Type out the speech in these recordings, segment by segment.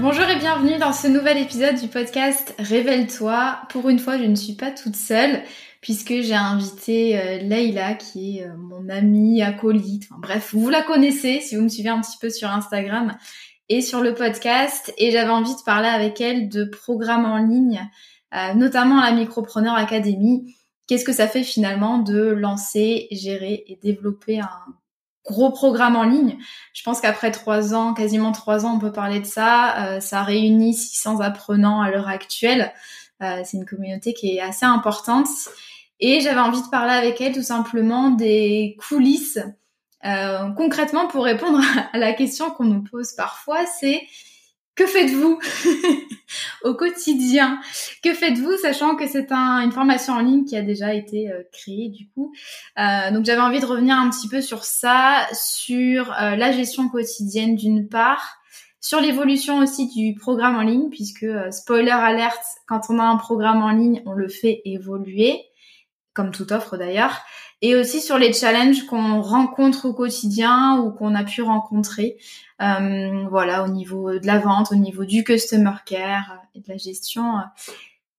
Bonjour et bienvenue dans ce nouvel épisode du podcast Révèle-toi. Pour une fois, je ne suis pas toute seule puisque j'ai invité euh, Leïla qui est euh, mon amie acolyte. Enfin, bref, vous la connaissez si vous me suivez un petit peu sur Instagram et sur le podcast et j'avais envie de parler avec elle de programmes en ligne, euh, notamment la Micropreneur Academy. Qu'est-ce que ça fait finalement de lancer, gérer et développer un gros programme en ligne. Je pense qu'après trois ans, quasiment trois ans, on peut parler de ça. Euh, ça réunit 600 apprenants à l'heure actuelle. Euh, c'est une communauté qui est assez importante. Et j'avais envie de parler avec elle tout simplement des coulisses. Euh, concrètement, pour répondre à la question qu'on nous pose parfois, c'est que faites-vous au quotidien? Que faites-vous, sachant que c'est une formation en ligne qui a déjà été euh, créée du coup? Euh, donc j'avais envie de revenir un petit peu sur ça, sur euh, la gestion quotidienne d'une part, sur l'évolution aussi du programme en ligne, puisque spoiler alerte, quand on a un programme en ligne, on le fait évoluer, comme toute offre d'ailleurs et aussi sur les challenges qu'on rencontre au quotidien ou qu'on a pu rencontrer, euh, voilà, au niveau de la vente, au niveau du customer care et de la gestion, euh,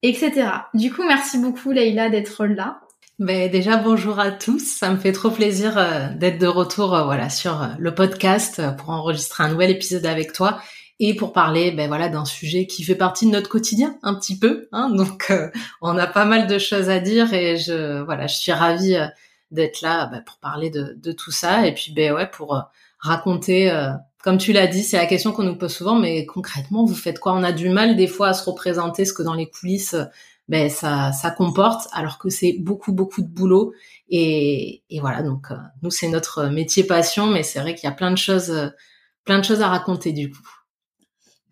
etc. Du coup, merci beaucoup Leïla d'être là. Ben déjà bonjour à tous, ça me fait trop plaisir euh, d'être de retour voilà sur le podcast pour enregistrer un nouvel épisode avec toi et pour parler ben voilà d'un sujet qui fait partie de notre quotidien un petit peu hein, donc on a pas mal de choses à dire et je voilà je suis ravie d'être là bah, pour parler de, de, tout ça. Et puis ben ouais pour euh, raconter euh, comme tu l'as dit c'est la question qu'on nous pose souvent mais concrètement vous faites quoi? On a du mal des fois à se représenter ce que dans les coulisses ben ça ça comporte alors que c'est beaucoup beaucoup de boulot. Et, et voilà donc euh, nous c'est notre métier passion mais c'est vrai qu'il y a plein de choses plein de choses à raconter du coup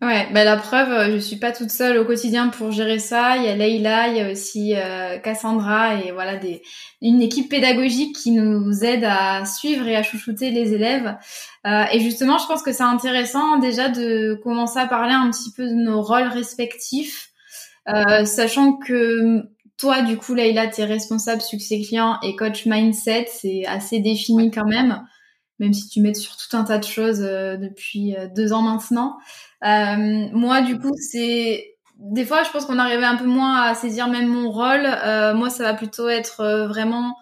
Ouais, bah la preuve, euh, je suis pas toute seule au quotidien pour gérer ça. Il y a Leïla, il y a aussi euh, Cassandra et voilà des une équipe pédagogique qui nous aide à suivre et à chouchouter les élèves. Euh, et justement, je pense que c'est intéressant déjà de commencer à parler un petit peu de nos rôles respectifs, euh, sachant que toi, du coup, Leïla, tu es responsable succès client et coach mindset, c'est assez défini quand même, même si tu mets sur tout un tas de choses depuis deux ans maintenant. Euh, moi, du coup, c'est des fois, je pense qu'on arrivait un peu moins à saisir même mon rôle. Euh, moi, ça va plutôt être euh, vraiment,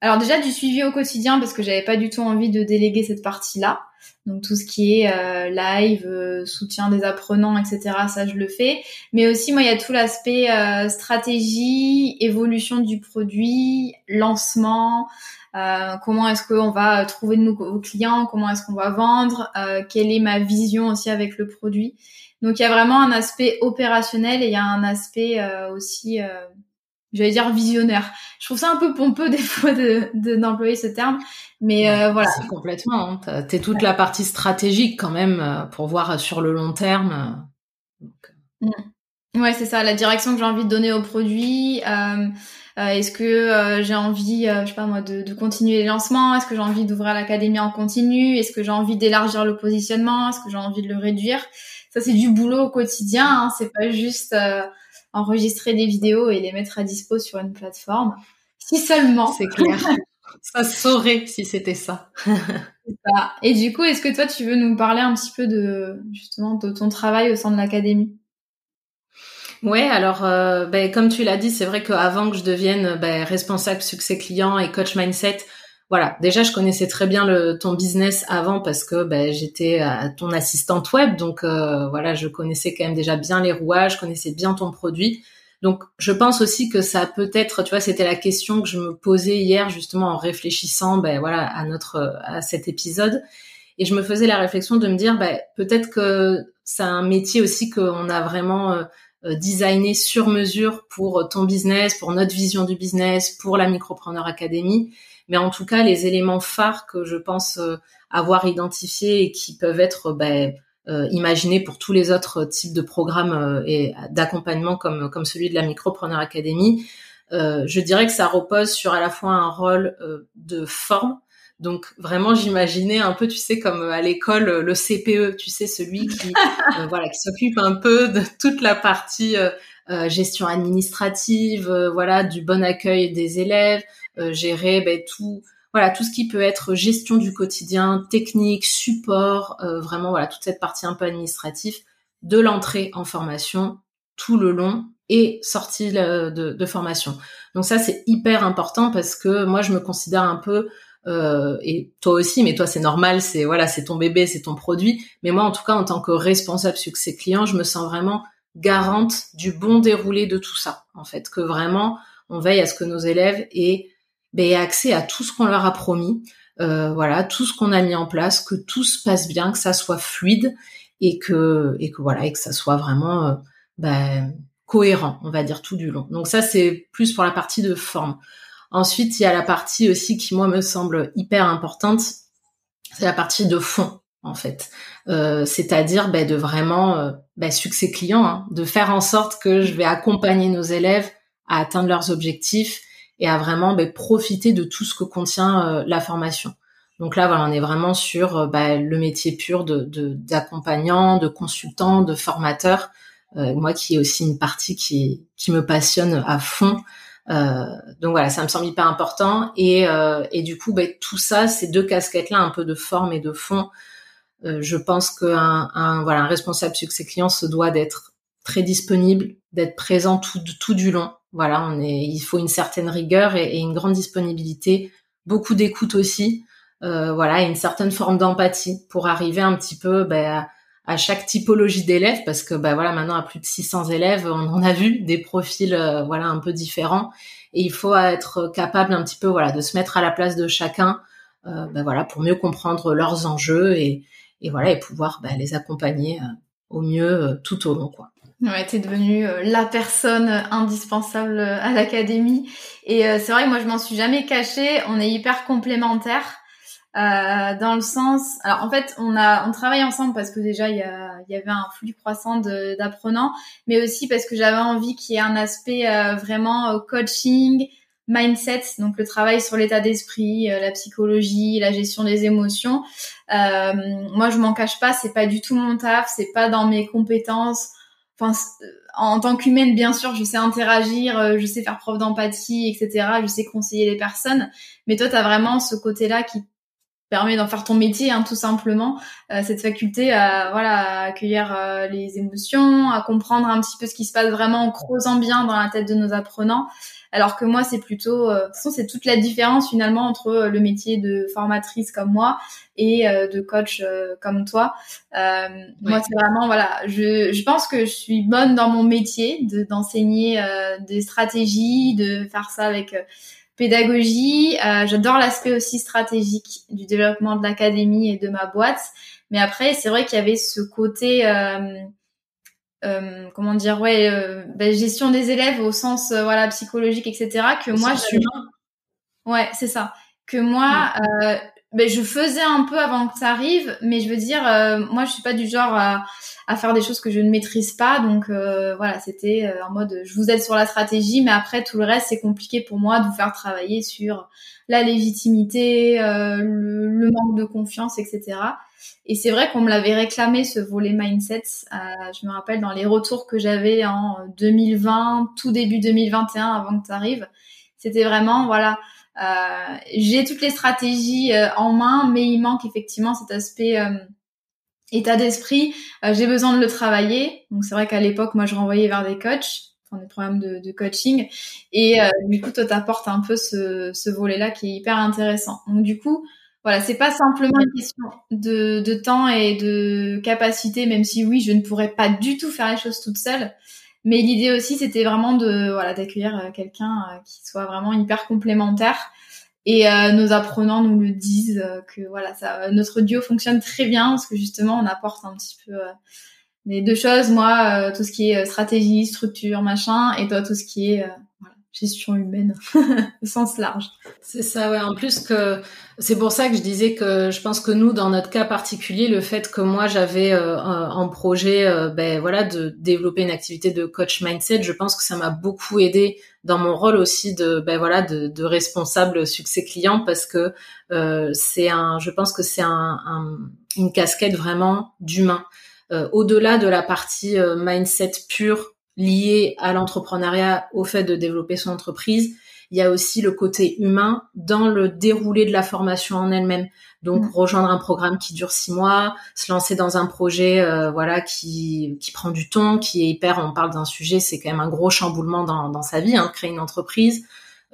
alors déjà du suivi au quotidien parce que j'avais pas du tout envie de déléguer cette partie-là. Donc tout ce qui est euh, live, euh, soutien des apprenants, etc. Ça, je le fais. Mais aussi, moi, il y a tout l'aspect stratégie, évolution du produit, lancement. Euh, comment est-ce qu'on va trouver de nouveaux clients, comment est-ce qu'on va vendre, euh, quelle est ma vision aussi avec le produit. Donc il y a vraiment un aspect opérationnel et il y a un aspect euh, aussi, j'allais dire visionnaire. Je trouve ça un peu pompeux des fois de d'employer ce terme, mais voilà. C'est complètement. Hein. T'es toute la partie stratégique quand même pour voir sur le long terme. Donc... Mm. Ouais, c'est ça, la direction que j'ai envie de donner au produit. Euh, euh, est-ce que euh, j'ai envie, euh, je sais pas moi, de, de continuer les lancements? Est-ce que j'ai envie d'ouvrir l'académie en continu? Est-ce que j'ai envie d'élargir le positionnement? Est-ce que j'ai envie de le réduire? Ça, c'est du boulot au quotidien. Hein. C'est pas juste enregistrer des vidéos et les mettre à dispo sur une plateforme. Si seulement. C'est clair. ça saurait si c'était ça. ça. Et du coup, est-ce que toi, tu veux nous parler un petit peu de justement de ton travail au sein de l'académie? Ouais, alors euh, ben, comme tu l'as dit, c'est vrai qu'avant que je devienne ben, responsable succès client et coach mindset, voilà, déjà je connaissais très bien le, ton business avant parce que ben, j'étais ton assistante web, donc euh, voilà, je connaissais quand même déjà bien les rouages, je connaissais bien ton produit. Donc je pense aussi que ça peut être, tu vois, c'était la question que je me posais hier justement en réfléchissant, ben voilà, à notre à cet épisode, et je me faisais la réflexion de me dire, ben peut-être que c'est un métier aussi qu'on a vraiment euh, euh, designé sur mesure pour ton business, pour notre vision du business, pour la Micropreneur Academy. Mais en tout cas, les éléments phares que je pense euh, avoir identifiés et qui peuvent être ben, euh, imaginés pour tous les autres types de programmes et d'accompagnement comme, comme celui de la Micropreneur Academy, je dirais que ça repose sur à la fois un rôle de forme, donc vraiment, j'imaginais un peu, tu sais, comme à l'école, le CPE, tu sais, celui qui, euh, voilà, qui s'occupe un peu de toute la partie euh, euh, gestion administrative, voilà, du bon accueil des élèves, gérer ben, tout, voilà, tout ce qui peut être gestion du quotidien, technique, support, vraiment, voilà, toute cette partie un peu administrative de l'entrée en formation tout le long et sortie de, de formation. Donc ça, c'est hyper important parce que moi, je me considère un peu euh, et toi aussi, mais toi c'est normal, c'est voilà, c'est ton bébé, c'est ton produit. Mais moi, en tout cas, en tant que responsable succès client, je me sens vraiment garante du bon déroulé de tout ça. En fait, que vraiment, on veille à ce que nos élèves aient, ben, accès à tout ce qu'on leur a promis, euh, voilà, tout ce qu'on a mis en place, que tout se passe bien, que ça soit fluide et que voilà, que ça soit vraiment euh, ben, cohérent, on va dire tout du long. Donc ça, c'est plus pour la partie de forme. Ensuite, il y a la partie aussi qui moi me semble hyper importante, c'est la partie de fond en fait. Euh, c'est-à-dire ben, de vraiment euh, ben, succès client, hein, de faire en sorte que je vais accompagner nos élèves à atteindre leurs objectifs et à vraiment ben, profiter de tout ce que contient euh, la formation. Donc là, voilà, on est vraiment sur ben, le métier pur de d'accompagnant, de, consultant, de formateur. moi, qui est aussi une partie qui, qui me passionne à fond. Euh, donc voilà, ça me semble hyper important. Et, euh, et du coup, ben, tout ça, ces deux casquettes-là, un peu de forme et de fond, euh, je pense qu'un un, voilà, un responsable succès client se doit d'être très disponible, d'être présent tout, tout du long. Voilà, on est, il faut une certaine rigueur et, et une grande disponibilité, beaucoup d'écoute aussi, euh, voilà, et une certaine forme d'empathie pour arriver un petit peu ben, à chaque typologie d'élèves parce que bah voilà maintenant à plus de 600 élèves on en a vu des profils euh, voilà un peu différents et il faut être capable un petit peu voilà de se mettre à la place de chacun euh, bah, voilà pour mieux comprendre leurs enjeux et, et voilà et pouvoir bah, les accompagner euh, au mieux tout au long quoi. Ouais, t'es devenue la personne indispensable à l'académie et c'est vrai que moi je m'en suis jamais cachée. On est hyper complémentaires. Euh, dans le sens, alors en fait, on a on travaille ensemble parce que déjà il y, y avait un flux croissant d'apprenants, mais aussi parce que j'avais envie qu'il y ait un aspect euh, vraiment euh, coaching, mindset, donc le travail sur l'état d'esprit, la psychologie, la gestion des émotions. moi, je m'en cache pas, c'est pas du tout mon taf, c'est pas dans mes compétences. Enfin, en tant qu'humaine, bien sûr, je sais interagir, je sais faire preuve d'empathie, etc. Je sais conseiller les personnes. Mais toi, tu as vraiment ce côté-là qui permet d'en faire ton métier hein, tout simplement euh, cette faculté à voilà accueillir euh, les émotions à comprendre un petit peu ce qui se passe vraiment en creusant bien dans la tête de nos apprenants. Alors que moi c'est plutôt euh, de toute façon c'est toute la différence finalement entre le métier de formatrice comme moi et de coach comme toi. Moi c'est vraiment voilà je, je pense que je suis bonne dans mon métier de d'enseigner des stratégies de faire ça avec pédagogie. Euh, J'adore l'aspect aussi stratégique du développement de l'académie et de ma boîte. Mais après, c'est vrai qu'il y avait ce côté, euh, euh, comment dire, ouais, euh, ben, gestion des élèves au sens euh, voilà psychologique, etc. Que moi, je... ouais, c'est ça. Que moi, euh, ben, je faisais un peu avant que ça arrive, mais je veux dire, moi, je suis pas du genre à à faire des choses que je ne maîtrise pas. Donc euh, voilà, c'était euh, en mode je vous aide sur la stratégie, mais après tout le reste c'est compliqué pour moi de vous faire travailler sur la légitimité, euh, le, manque de confiance, etc. Et c'est vrai qu'on me l'avait réclamé ce volet mindset. je me rappelle dans les retours que j'avais en 2020, tout début 2021, avant que tu arrives, c'était vraiment voilà j'ai toutes les stratégies en main, mais il manque effectivement cet aspect état d'esprit. j'ai besoin de le travailler. Donc c'est vrai qu'à l'époque, moi, je renvoyais vers des coachs des programmes de, coaching. Et euh, du coup, toi, t'apportes un peu ce, ce volet-là qui est hyper intéressant. Donc du coup, voilà, c'est pas simplement une question de, de, temps et de capacité, même si oui, je ne pourrais pas du tout faire les choses toute seule. Mais l'idée aussi, c'était vraiment de voilà d'accueillir euh, quelqu'un euh, qui soit vraiment hyper complémentaire. Et nos apprenants nous le disent que voilà, ça, notre duo fonctionne très bien parce que justement, on apporte un petit peu les deux choses, moi, euh, tout ce qui est euh, stratégie, structure, machin, et toi, tout ce qui est euh, gestion humaine, au sens large. C'est ça, ouais. En plus que c'est pour ça que je disais que je pense que nous, dans notre cas particulier, le fait que moi j'avais en projet, ben voilà, de développer une activité de coach mindset, je pense que ça m'a beaucoup aidé dans mon rôle aussi de, ben voilà, de, de responsable succès client parce que c'est un, je pense que c'est un, un, une casquette vraiment d'humain. Euh, au-delà de la partie euh, mindset pure liée à l'entrepreneuriat, au fait de développer son entreprise, il y a aussi le côté humain dans le déroulé de la formation en elle-même. Donc mm. rejoindre un programme qui dure six mois, se lancer dans un projet euh, voilà qui qui prend du temps, qui est hyper. On parle d'un sujet, c'est quand même un gros chamboulement dans dans sa vie, hein, créer une entreprise.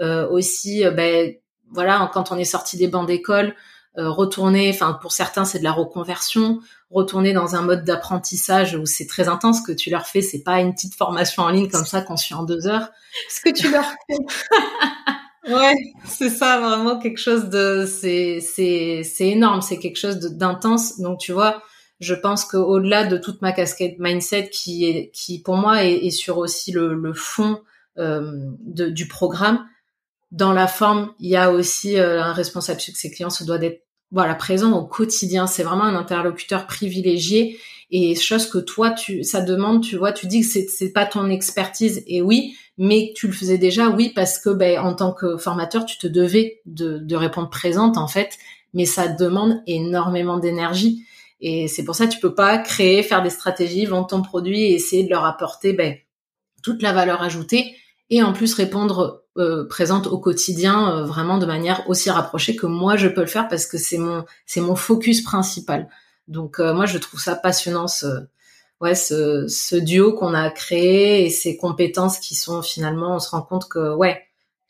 Euh, aussi, ben voilà, quand on est sorti des bancs d'école, retourner. Enfin, pour certains, c'est de la reconversion retourner dans un mode d'apprentissage où c'est très intense que tu leur fais. C'est pas une petite formation en ligne comme ça qu'on suit en deux heures. Ce que tu leur fais. ouais, c'est ça vraiment quelque chose de c'est c'est c'est énorme. C'est quelque chose d'intense. Donc tu vois, je pense qu'au-delà de toute ma casquette mindset qui est qui pour moi est, sur aussi le, le fond euh, de, du programme. Dans la forme, il y a aussi euh, un responsable succès client se doit d'être voilà présent au quotidien. C'est vraiment un interlocuteur privilégié et chose que toi tu ça demande. Tu vois, tu dis que c'est c'est pas ton expertise et oui, mais tu le faisais déjà oui parce que ben en tant que formateur tu te devais de répondre présente en fait, mais ça demande énormément d'énergie. Et c'est pour ça que tu peux pas créer, faire des stratégies, vendre ton produit et essayer de leur apporter ben, toute la valeur ajoutée et en plus répondre euh, présente au quotidien euh, vraiment de manière aussi rapprochée que moi je peux le faire parce que c'est mon c'est mon focus principal. Donc euh, moi je trouve ça passionnant ce ouais ce, ce duo qu'on a créé et ces compétences qui sont finalement on se rend compte que ouais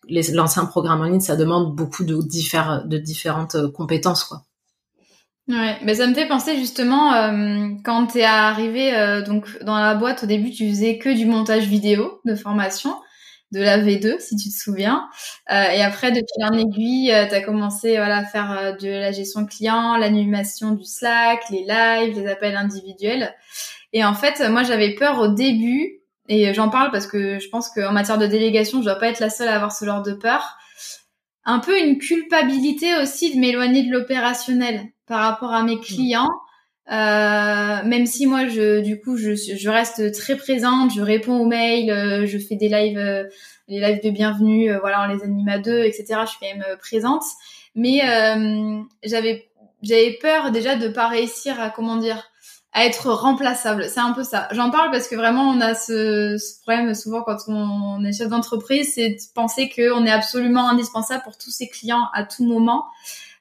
l'ancien programme en ligne ça demande beaucoup de de différentes compétences quoi. Ouais, mais ça me fait penser justement euh, quand t'es arrivé donc dans la boîte au début tu faisais que du montage vidéo de formation de la V2, si tu te souviens. Euh, et après, depuis l'an aiguille, euh, tu as commencé voilà, à faire euh, de la gestion client, l'animation du Slack, les lives, les appels individuels. Et en fait, moi, j'avais peur au début, et j'en parle parce que je pense qu'en matière de délégation, je dois pas être la seule à avoir ce genre de peur. Un peu une culpabilité aussi de m'éloigner de l'opérationnel par rapport à mes clients. Euh, même si moi, je, du coup, je, je, reste très présente, je réponds aux mails, euh, je fais des lives, euh, les lives de bienvenue, voilà, on les anime à deux, etc. Je suis quand même présente, mais j'avais, j'avais peur déjà de pas réussir à comment dire, à être remplaçable. C'est un peu ça. J'en parle parce que vraiment, on a ce, ce problème souvent quand on, est chef d'entreprise, c'est de penser qu'on est absolument indispensable pour tous ses clients à tout moment.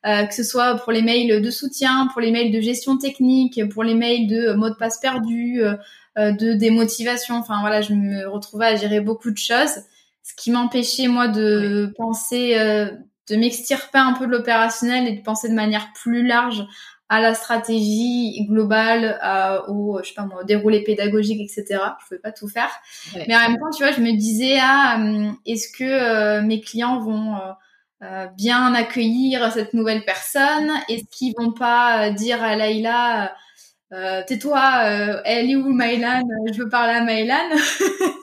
Euh, que ce soit pour les mails de soutien, pour les mails de gestion technique, pour les mails de mot de passe perdu, euh, euh, de démotivation. Enfin voilà, je me retrouvais à gérer beaucoup de choses, ce qui m'empêchait moi de penser, de m'extirper un peu de l'opérationnel et de penser de manière plus large à la stratégie globale, au, je sais pas moi, au déroulé pédagogique, etc. Je pouvais pas tout faire. Mais en même temps, tu vois, je me disais, ah, est-ce que mes clients vont euh, bien accueillir cette nouvelle personne Est-ce qu'ils vont pas euh, dire à Laïla euh, tais-toi, elle est où Maïlan Je veux parler à Maïlan.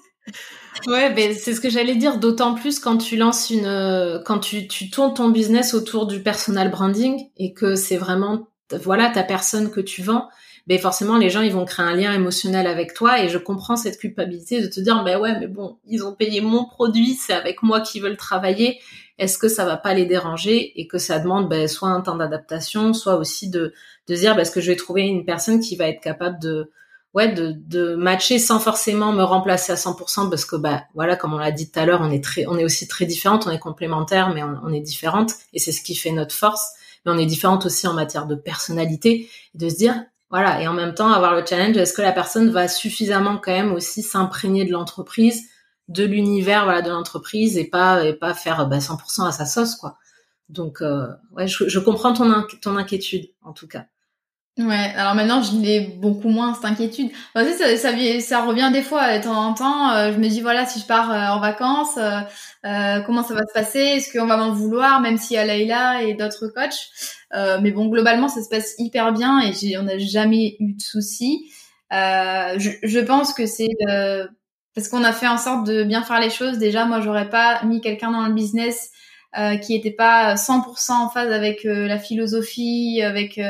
ouais, ben c'est ce que j'allais dire. D'autant plus quand tu lances une, quand tu, tu tournes ton business autour du personal branding et que c'est vraiment, voilà, ta personne que tu vends. Ben forcément les gens ils vont créer un lien émotionnel avec toi. Et je comprends cette culpabilité de te dire ben ouais mais bon ils ont payé mon produit c'est avec moi qu'ils veulent travailler. Est-ce que ça va pas les déranger et que ça demande ben, soit un temps d'adaptation, soit aussi de, de dire ben, est-ce que je vais trouver une personne qui va être capable de ouais de, de matcher sans forcément me remplacer à 100% parce que bah voilà comme on l'a dit tout à l'heure on est très on est aussi très différentes on est complémentaires mais on, est différentes. Et c'est ce qui fait notre force. Mais on est différentes aussi en matière de personnalité. De se dire voilà et en même temps avoir le challenge est-ce que la personne va suffisamment quand même aussi s'imprégner de l'entreprise de l'univers voilà de l'entreprise et pas et pas faire bah, 100% à sa sauce quoi. Donc euh, ouais je, je comprends ton ton inquiétude en tout cas Ouais, alors maintenant je l'ai beaucoup moins cette inquiétude. ça, ça, ça, revient des fois de temps en temps. Euh, je me dis voilà si je pars euh, en vacances, euh, comment ça va se passer? Est-ce qu'on va m'en vouloir même s'il y a Leïla et d'autres coachs? Mais bon globalement ça se passe hyper bien et on n'a jamais eu de soucis. Je, je, pense que c'est parce qu'on a fait en sorte de bien faire les choses. Déjà moi j'aurais pas mis quelqu'un dans le business qui était pas 100% en phase avec la philosophie, avec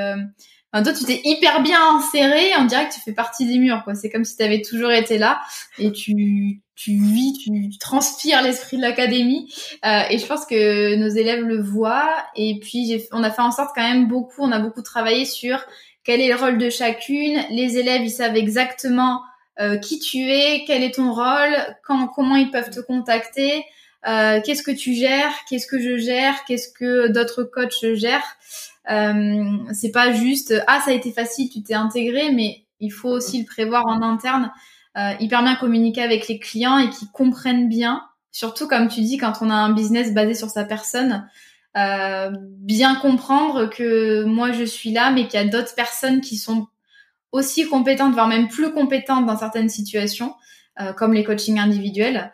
Toi, tu t'es hyper bien inséré. On dirait que tu fais partie des murs, quoi. C'est comme si tu avais toujours été là et tu, tu vis, tu, transpires l'esprit de l'académie. Euh, et je pense que nos élèves le voient. Et puis, on a fait en sorte quand même beaucoup, on a beaucoup travaillé sur quel est le rôle de chacune. Les élèves, ils savent exactement euh, qui tu es, quel est ton rôle, quand, comment ils peuvent te contacter. Euh, qu'est-ce que tu gères, qu'est-ce que je gère, qu'est-ce que d'autres coachs gèrent. Euh, c'est pas juste ah ça a été facile, tu t'es intégré, mais il faut aussi le prévoir en interne, euh, hyper bien communiquer avec les clients et qu'ils comprennent bien. Surtout comme tu dis, quand on a un business basé sur sa personne, euh, bien comprendre que moi je suis là, mais qu'il y a d'autres personnes qui sont aussi compétentes, voire même plus compétentes dans certaines situations, comme les coachings individuels,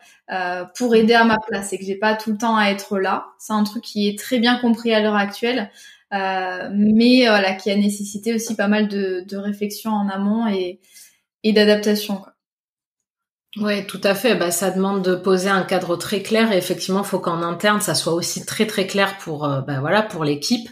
pour aider à ma place et que j'ai pas tout le temps à être là. C'est un truc qui est très bien compris à l'heure actuelle. Euh, mais voilà, qui a nécessité aussi pas mal de, de réflexion en amont et, et d'adaptation. Oui, tout à fait. Bah, ça demande de poser un cadre très clair et effectivement, il faut qu'en interne, ça soit aussi très très clair pour euh, bah, voilà pour l'équipe.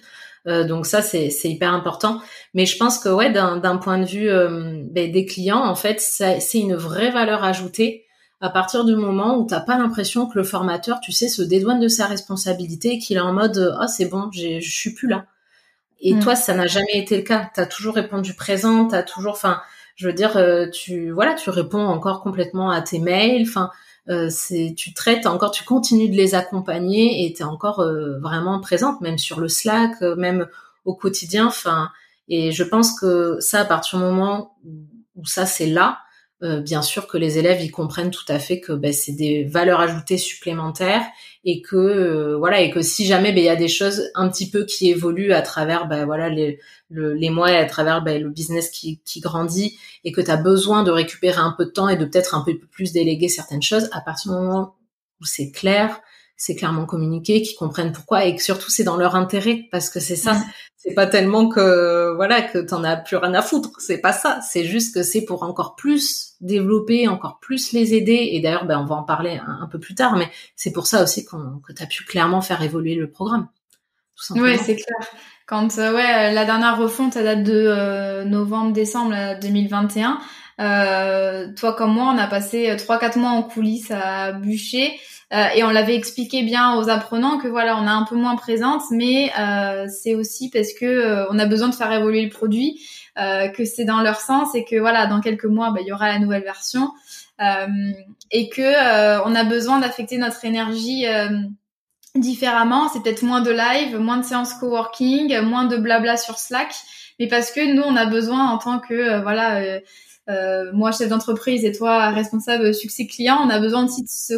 Euh, donc ça, c'est hyper important. Mais je pense que ouais, d'un point de vue euh, bah, des clients, en fait, c'est une vraie valeur ajoutée à partir du moment où t'as pas l'impression que le formateur, tu sais, se dédouane de sa responsabilité et qu'il est en mode ah c'est bon, je suis plus là. Et mm. toi, ça n'a jamais été le cas. T'as toujours répondu présent, t'as toujours, enfin, je veux dire, euh, tu voilà, tu réponds encore complètement à tes mails. Enfin, euh, c'est tu traites encore, tu continues de les accompagner et t'es encore euh, vraiment présente, même sur le Slack, même au quotidien. Enfin, et je pense que ça, à partir du moment où ça c'est là, euh, bien sûr que les élèves ils comprennent tout à fait que ben, c'est des valeurs ajoutées supplémentaires et que euh, voilà et que si jamais ben, il y a des choses un petit peu qui évoluent à travers ben, voilà les, les mois et à travers ben, le business qui, qui grandit et que tu as besoin de récupérer un peu de temps et de peut-être un peu plus déléguer certaines choses à partir du moment où c'est clair c'est clairement communiqué, qu'ils comprennent pourquoi et que surtout c'est dans leur intérêt parce que c'est ça. C'est pas tellement que voilà que t'en as plus rien à foutre. C'est pas ça. C'est juste que c'est pour encore plus développer, encore plus les aider. Et d'ailleurs, ben on va en parler un, peu plus tard, mais c'est pour ça aussi que t'as pu clairement faire évoluer le programme. Oui, c'est clair. Quand euh, ouais, la dernière refonte, elle date de euh, novembre-décembre 2021. Euh, toi comme moi, on a passé trois quatre mois en coulisses à bûcher. Euh, et on l'avait expliqué bien aux apprenants que voilà, on est un peu moins présente, mais euh, c'est aussi parce que euh, on a besoin de faire évoluer le produit, que c'est dans leur sens et que voilà, dans quelques mois, bah, il y aura la nouvelle version et que on a besoin d'affecter notre énergie différemment. C'est peut-être moins de live, moins de séances coworking, moins de blabla sur Slack, mais parce que nous, on a besoin en tant que voilà euh, moi chef d'entreprise et toi responsable succès client, on a besoin aussi de se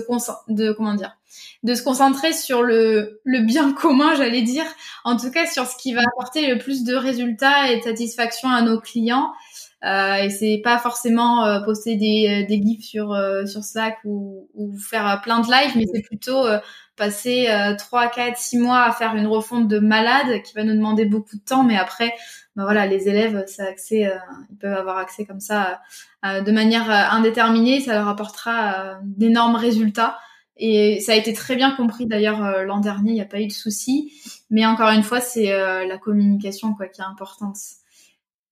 de comment dire, de se concentrer sur le, le bien commun, j'allais dire, en tout cas sur ce qui va apporter le plus de résultats et de satisfaction à nos clients. Euh, et c'est pas forcément euh, poster des, euh, des gifs sur euh, sur Slack ou, ou faire plein de lives, mais c'est plutôt passer 3, 4, 6 mois à faire une refonte de malade qui va nous demander beaucoup de temps, mais après bah voilà, les élèves, ça accès, euh, ils peuvent avoir accès comme ça euh, de manière euh, indéterminée, ça leur apportera d'énormes résultats. Et ça a été très bien compris d'ailleurs l'an dernier, il n'y a pas eu de souci. Mais encore une fois, c'est la communication quoi qui est importante.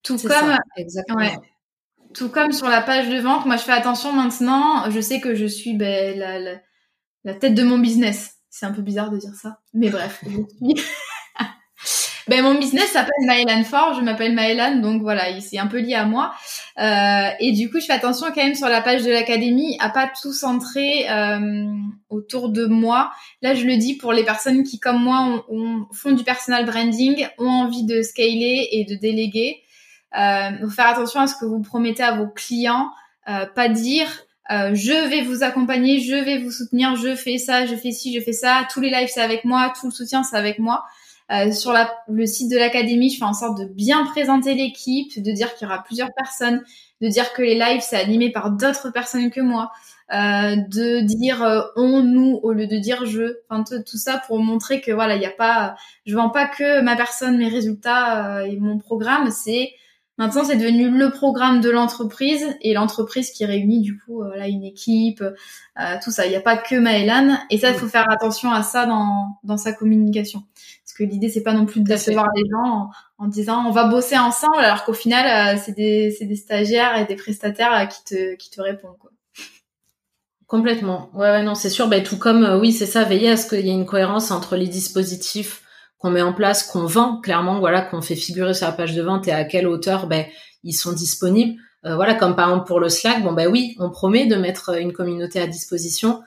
Tout comme, exactement. tout comme sur la page de vente, moi je fais attention maintenant. Je sais que je suis ben, la, la, la tête de mon business. C'est un peu bizarre de dire ça, mais bref, je suis Ben mon business s'appelle Maëlan Fort, je m'appelle Maëlan, donc voilà, c'est un peu lié à moi. Euh, et du coup, je fais attention quand même sur la page de l'académie à pas tout centrer euh, autour de moi. Là, je le dis pour les personnes qui, comme moi, font du personal branding, ont envie de scaler et de déléguer. Euh, faire attention à ce que vous promettez à vos clients, euh, pas dire euh, je vais vous accompagner, je vais vous soutenir, je fais ça, je fais ci, je fais ça, tous les lives c'est avec moi, tout le soutien c'est avec moi. Euh, sur la, le site de l'académie, je fais en sorte de bien présenter l'équipe, de dire qu'il y aura plusieurs personnes, de dire que les lives c'est animé par d'autres personnes que moi, euh, de dire euh, on nous au lieu de dire je, enfin tout ça pour montrer que voilà il y a pas, je vends pas que ma personne, mes résultats euh, et mon programme, c'est Maintenant, c'est devenu le programme de l'entreprise et l'entreprise qui réunit du coup euh, là une équipe, euh, tout ça. Il n'y a pas que Maëlan et ça, il faut faire attention à ça dans, dans sa communication. Parce que l'idée, c'est pas non plus de décevoir les gens en, disant on va bosser ensemble, alors qu'au final, euh, c'est des, des stagiaires et des prestataires qui te qui te répondent quoi. Complètement. Ouais, ouais non, c'est sûr. Ben, tout comme oui, c'est ça. Veiller à ce qu'il y ait une cohérence entre les dispositifs qu'on met en place, qu'on vend clairement, voilà, qu'on fait figurer sur la page de vente et à quelle hauteur ben ils sont disponibles. Euh, voilà, comme par exemple pour le Slack, bon ben oui, on promet de mettre une communauté à disposition.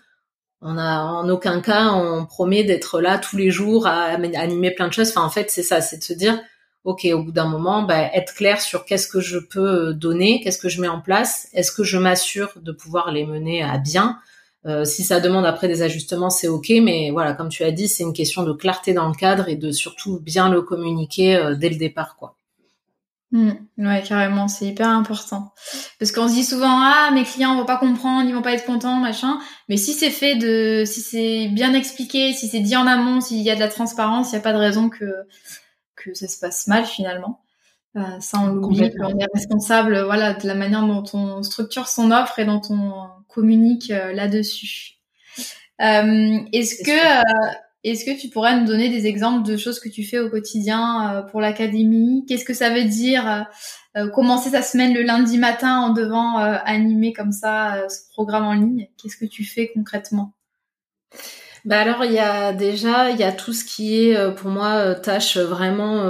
On a en aucun cas on promet d'être là tous les jours à animer plein de choses. Enfin en fait c'est ça, c'est de se dire ok au bout d'un moment ben, être clair sur qu'est-ce que je peux donner, qu'est-ce que je mets en place, est-ce que je m'assure de pouvoir les mener à bien, euh, si ça demande après des ajustements, c'est ok, mais voilà, comme tu as dit, c'est une question de clarté dans le cadre et de surtout bien le communiquer euh, dès le départ, quoi. Mmh, ouais, carrément, c'est hyper important. Parce qu'on se dit souvent, ah, mes clients vont pas comprendre, ils vont pas être contents, machin. Mais si c'est fait de, si c'est bien expliqué, si c'est dit en amont, s'il y a de la transparence, il n'y a pas de raison que, que ça se passe mal finalement. Euh, ça, on l'oublie, qu'on est responsable, voilà, de la manière dont on structure son offre et dont on communique euh, là-dessus. Euh, est-ce que euh, est-ce que tu pourrais nous donner des exemples de choses que tu fais au quotidien pour l'académie? Qu'est-ce que ça veut dire commencer sa semaine le lundi matin en devant animer comme ça ce programme en ligne? Qu'est-ce que tu fais concrètement? Bah alors il y a déjà il y a tout ce qui est pour moi tâche vraiment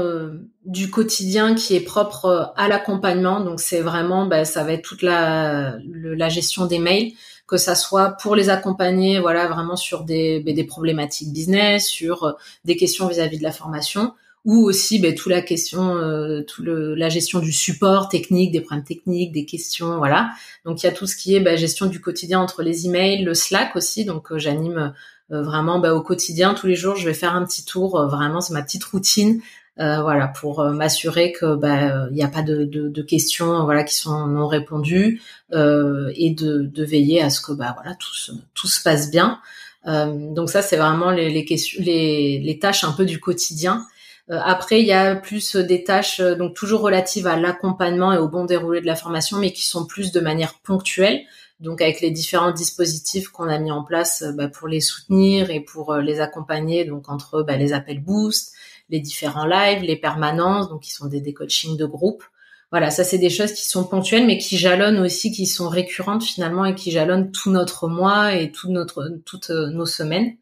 du quotidien qui est propre euh, à l'accompagnement. Donc c'est vraiment, ben, ça va être toute la, la gestion des mails, que ça soit pour les accompagner, voilà, vraiment sur des, ben, des problématiques business, sur euh, des questions vis-à-vis de la formation, ou aussi ben, toute la question, euh, tout le, la gestion du support technique, des problèmes techniques, des questions, voilà. Donc il y a tout ce qui est ben, gestion du quotidien entre les emails, le Slack aussi. Donc j'anime vraiment ben, au quotidien tous les jours. Je vais faire un petit tour, vraiment c'est ma petite routine euh, voilà, pour euh, m'assurer que bah, il n'y a pas de, questions voilà qui sont non répondues euh, et de, veiller à ce que bah voilà tout se, tout se passe bien. Euh, donc ça c'est vraiment les, tâches un peu du quotidien. Après il y a plus des tâches donc toujours relatives à l'accompagnement et au bon déroulé de la formation, mais qui sont plus de manière ponctuelle. Donc avec les différents dispositifs qu'on a mis en place bah, pour les soutenir et pour les accompagner, donc entre bah, les appels boost, les différents lives, les permanences, donc qui sont des, des coachings de groupe. Voilà, ça c'est des choses qui sont ponctuelles, mais qui jalonnent aussi, qui sont récurrentes finalement et qui jalonnent tout notre mois et tout notre, toutes euh, nos semaines.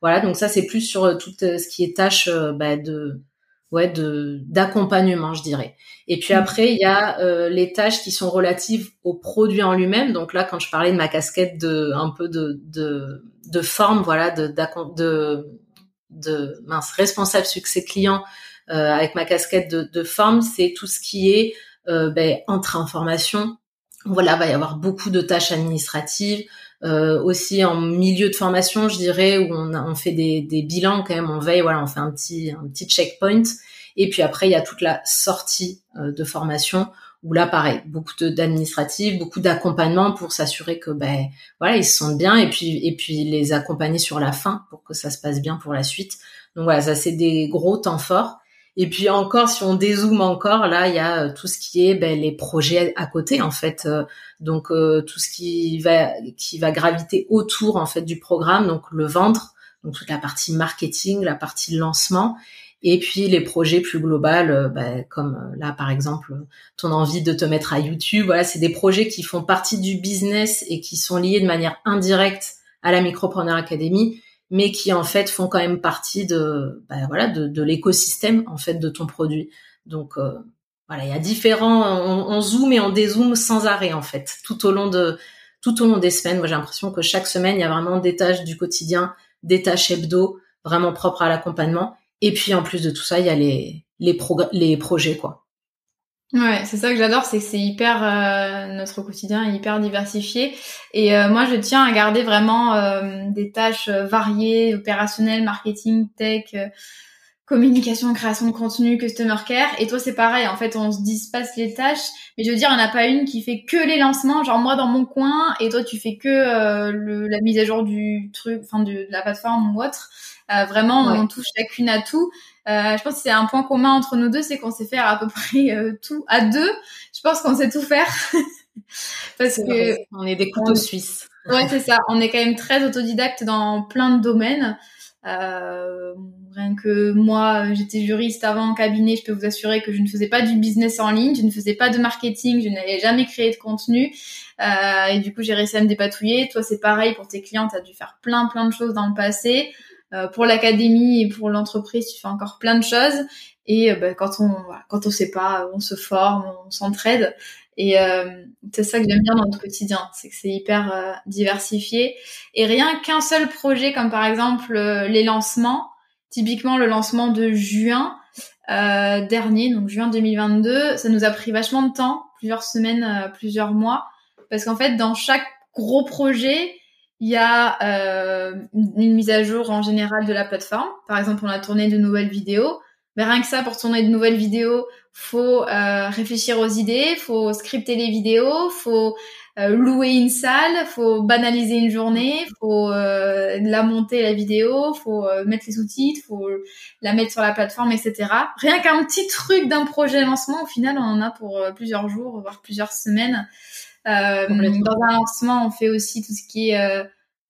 Voilà, donc ça c'est plus sur euh, tout euh, ce qui est tâche bah, de ouais de d'accompagnement je dirais et puis mmh. après il y a les tâches qui sont relatives au produit en lui-même donc là quand je parlais de ma casquette de un peu de de, de forme voilà de, de de mince responsable succès client euh, avec ma casquette de, de forme, c'est tout ce qui est euh, ben, entre information. Voilà, va y avoir beaucoup de tâches administratives. Euh, aussi en milieu de formation, je dirais, où on, on fait des, des, bilans quand même, on veille, voilà, on fait un petit un petit checkpoint. Et puis après, il y a toute la sortie euh, de formation où là pareil beaucoup d'administratifs beaucoup d'accompagnement pour s'assurer que ben voilà ils se sentent bien et puis et puis les accompagner sur la fin pour que ça se passe bien pour la suite donc voilà ça c'est des gros temps forts et puis encore si on dézoome encore là il y a euh, tout ce qui est ben, les projets à côté en fait euh, donc euh, tout ce qui va qui graviter autour en fait du programme donc le ventre donc toute la partie marketing la partie lancement et puis les projets plus globaux, bah, comme là par exemple ton envie de te mettre à YouTube, voilà, c'est des projets qui font partie du business et qui sont liés de manière indirecte à la Micropreneur Academy mais qui en fait font quand même partie de, bah, voilà, de, l'écosystème en fait de ton produit. Donc euh, voilà, il y a différents, on, on, zoome et on dézoome sans arrêt en fait, tout au long de, tout au long des semaines. Moi, j'ai l'impression que chaque semaine, il y a vraiment des tâches du quotidien, des tâches hebdo, vraiment propres à l'accompagnement. Et puis en plus de tout ça, il y a les les, les projets quoi. Ouais, c'est ça que j'adore, c'est que c'est hyper euh, notre quotidien est hyper diversifié. Et euh, moi je tiens à garder vraiment euh, des tâches variées, opérationnelles, marketing, tech, communication, création de contenu, customer care. Et toi c'est pareil, en fait on se dispasse les tâches, mais je veux dire il n'y en a pas une qui fait que les lancements, genre moi dans mon coin et toi tu fais que le, la mise à jour du truc, enfin de, la plateforme ou autre. vraiment on touche chacune à tout euh, je pense que c'est un point commun entre nous deux, c'est qu'on sait faire à peu près euh, tout à deux. Je pense qu'on sait tout faire parce que on est des couteaux suisses. Ouais, c'est ça. On est quand même très autodidacte dans plein de domaines. Euh, rien que moi, j'étais juriste avant en cabinet, je peux vous assurer que je ne faisais pas du business en ligne, je ne faisais pas de marketing, je n'avais jamais créé de contenu. Euh, et du coup, j'ai réussi à me dépatouiller. Toi, c'est pareil pour tes clients, tu as dû faire plein, plein de choses dans le passé. Euh, pour l'académie et pour l'entreprise, tu fais encore plein de choses. Et euh, bah, quand on quand on sait pas, on se forme, on s'entraide. Et euh, c'est ça que j'aime bien dans notre quotidien, c'est que c'est hyper diversifié. Et rien qu'un seul projet, comme par exemple les lancements, typiquement le lancement de juin dernier, donc juin 2022, ça nous a pris vachement de temps, plusieurs semaines, plusieurs mois, parce qu'en fait dans chaque gros projet, il y a euh, une mise à jour en général de la plateforme. Par exemple, on a tourné de nouvelles vidéos. Mais rien que ça, pour tourner de nouvelles vidéos, faut euh, réfléchir aux idées, faut scripter les vidéos, faut euh, louer une salle, faut banaliser une journée, faut euh, la monter la vidéo, faut euh, mettre les sous-titres, faut la mettre sur la plateforme, etc. Rien qu'un petit truc d'un projet lancement, au final, on en a pour plusieurs jours, voire plusieurs semaines. Euh, dans un lancement, on fait aussi tout ce qui est euh,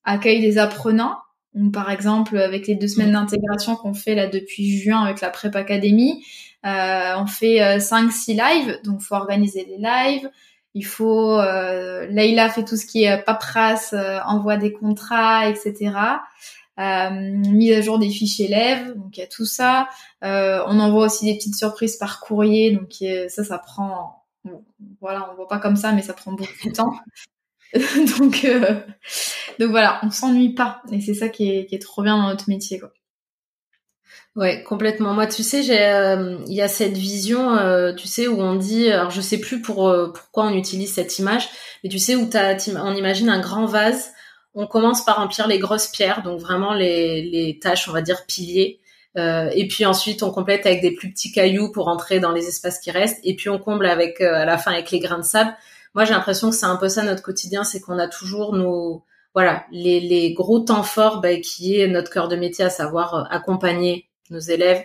accueil des apprenants. Donc, par exemple, avec les deux semaines d'intégration qu'on fait là depuis juin avec la Prep Academy, euh, on fait 5-6 lives, donc faut organiser les lives. Il faut, euh, Leïla fait tout ce qui est paperasse, envoie des contrats, etc. Euh, mise à jour des fiches élèves, donc il y a tout ça. Euh, on envoie aussi des petites surprises par courrier, donc ça, ça prend voilà, on voit pas comme ça, mais ça prend beaucoup de temps. donc, euh, donc voilà, on s'ennuie pas, et c'est ça qui est, qui est trop bien dans notre métier, quoi. Ouais, complètement. Moi, tu sais, euh, il y a cette vision, euh, tu sais, où on dit, alors je sais plus pour pourquoi on utilise cette image, mais tu sais où t'as, on imagine un grand vase. On commence par remplir les grosses pierres, donc vraiment les, les tâches, on va dire piliers. Euh, et puis ensuite, on complète avec des plus petits cailloux pour entrer dans les espaces qui restent. Et puis on comble avec euh, à la fin avec les grains de sable. Moi, j'ai l'impression que c'est un peu ça notre quotidien, c'est qu'on a toujours nos voilà les, les gros temps forts bah, qui est notre cœur de métier, à savoir euh, accompagner nos élèves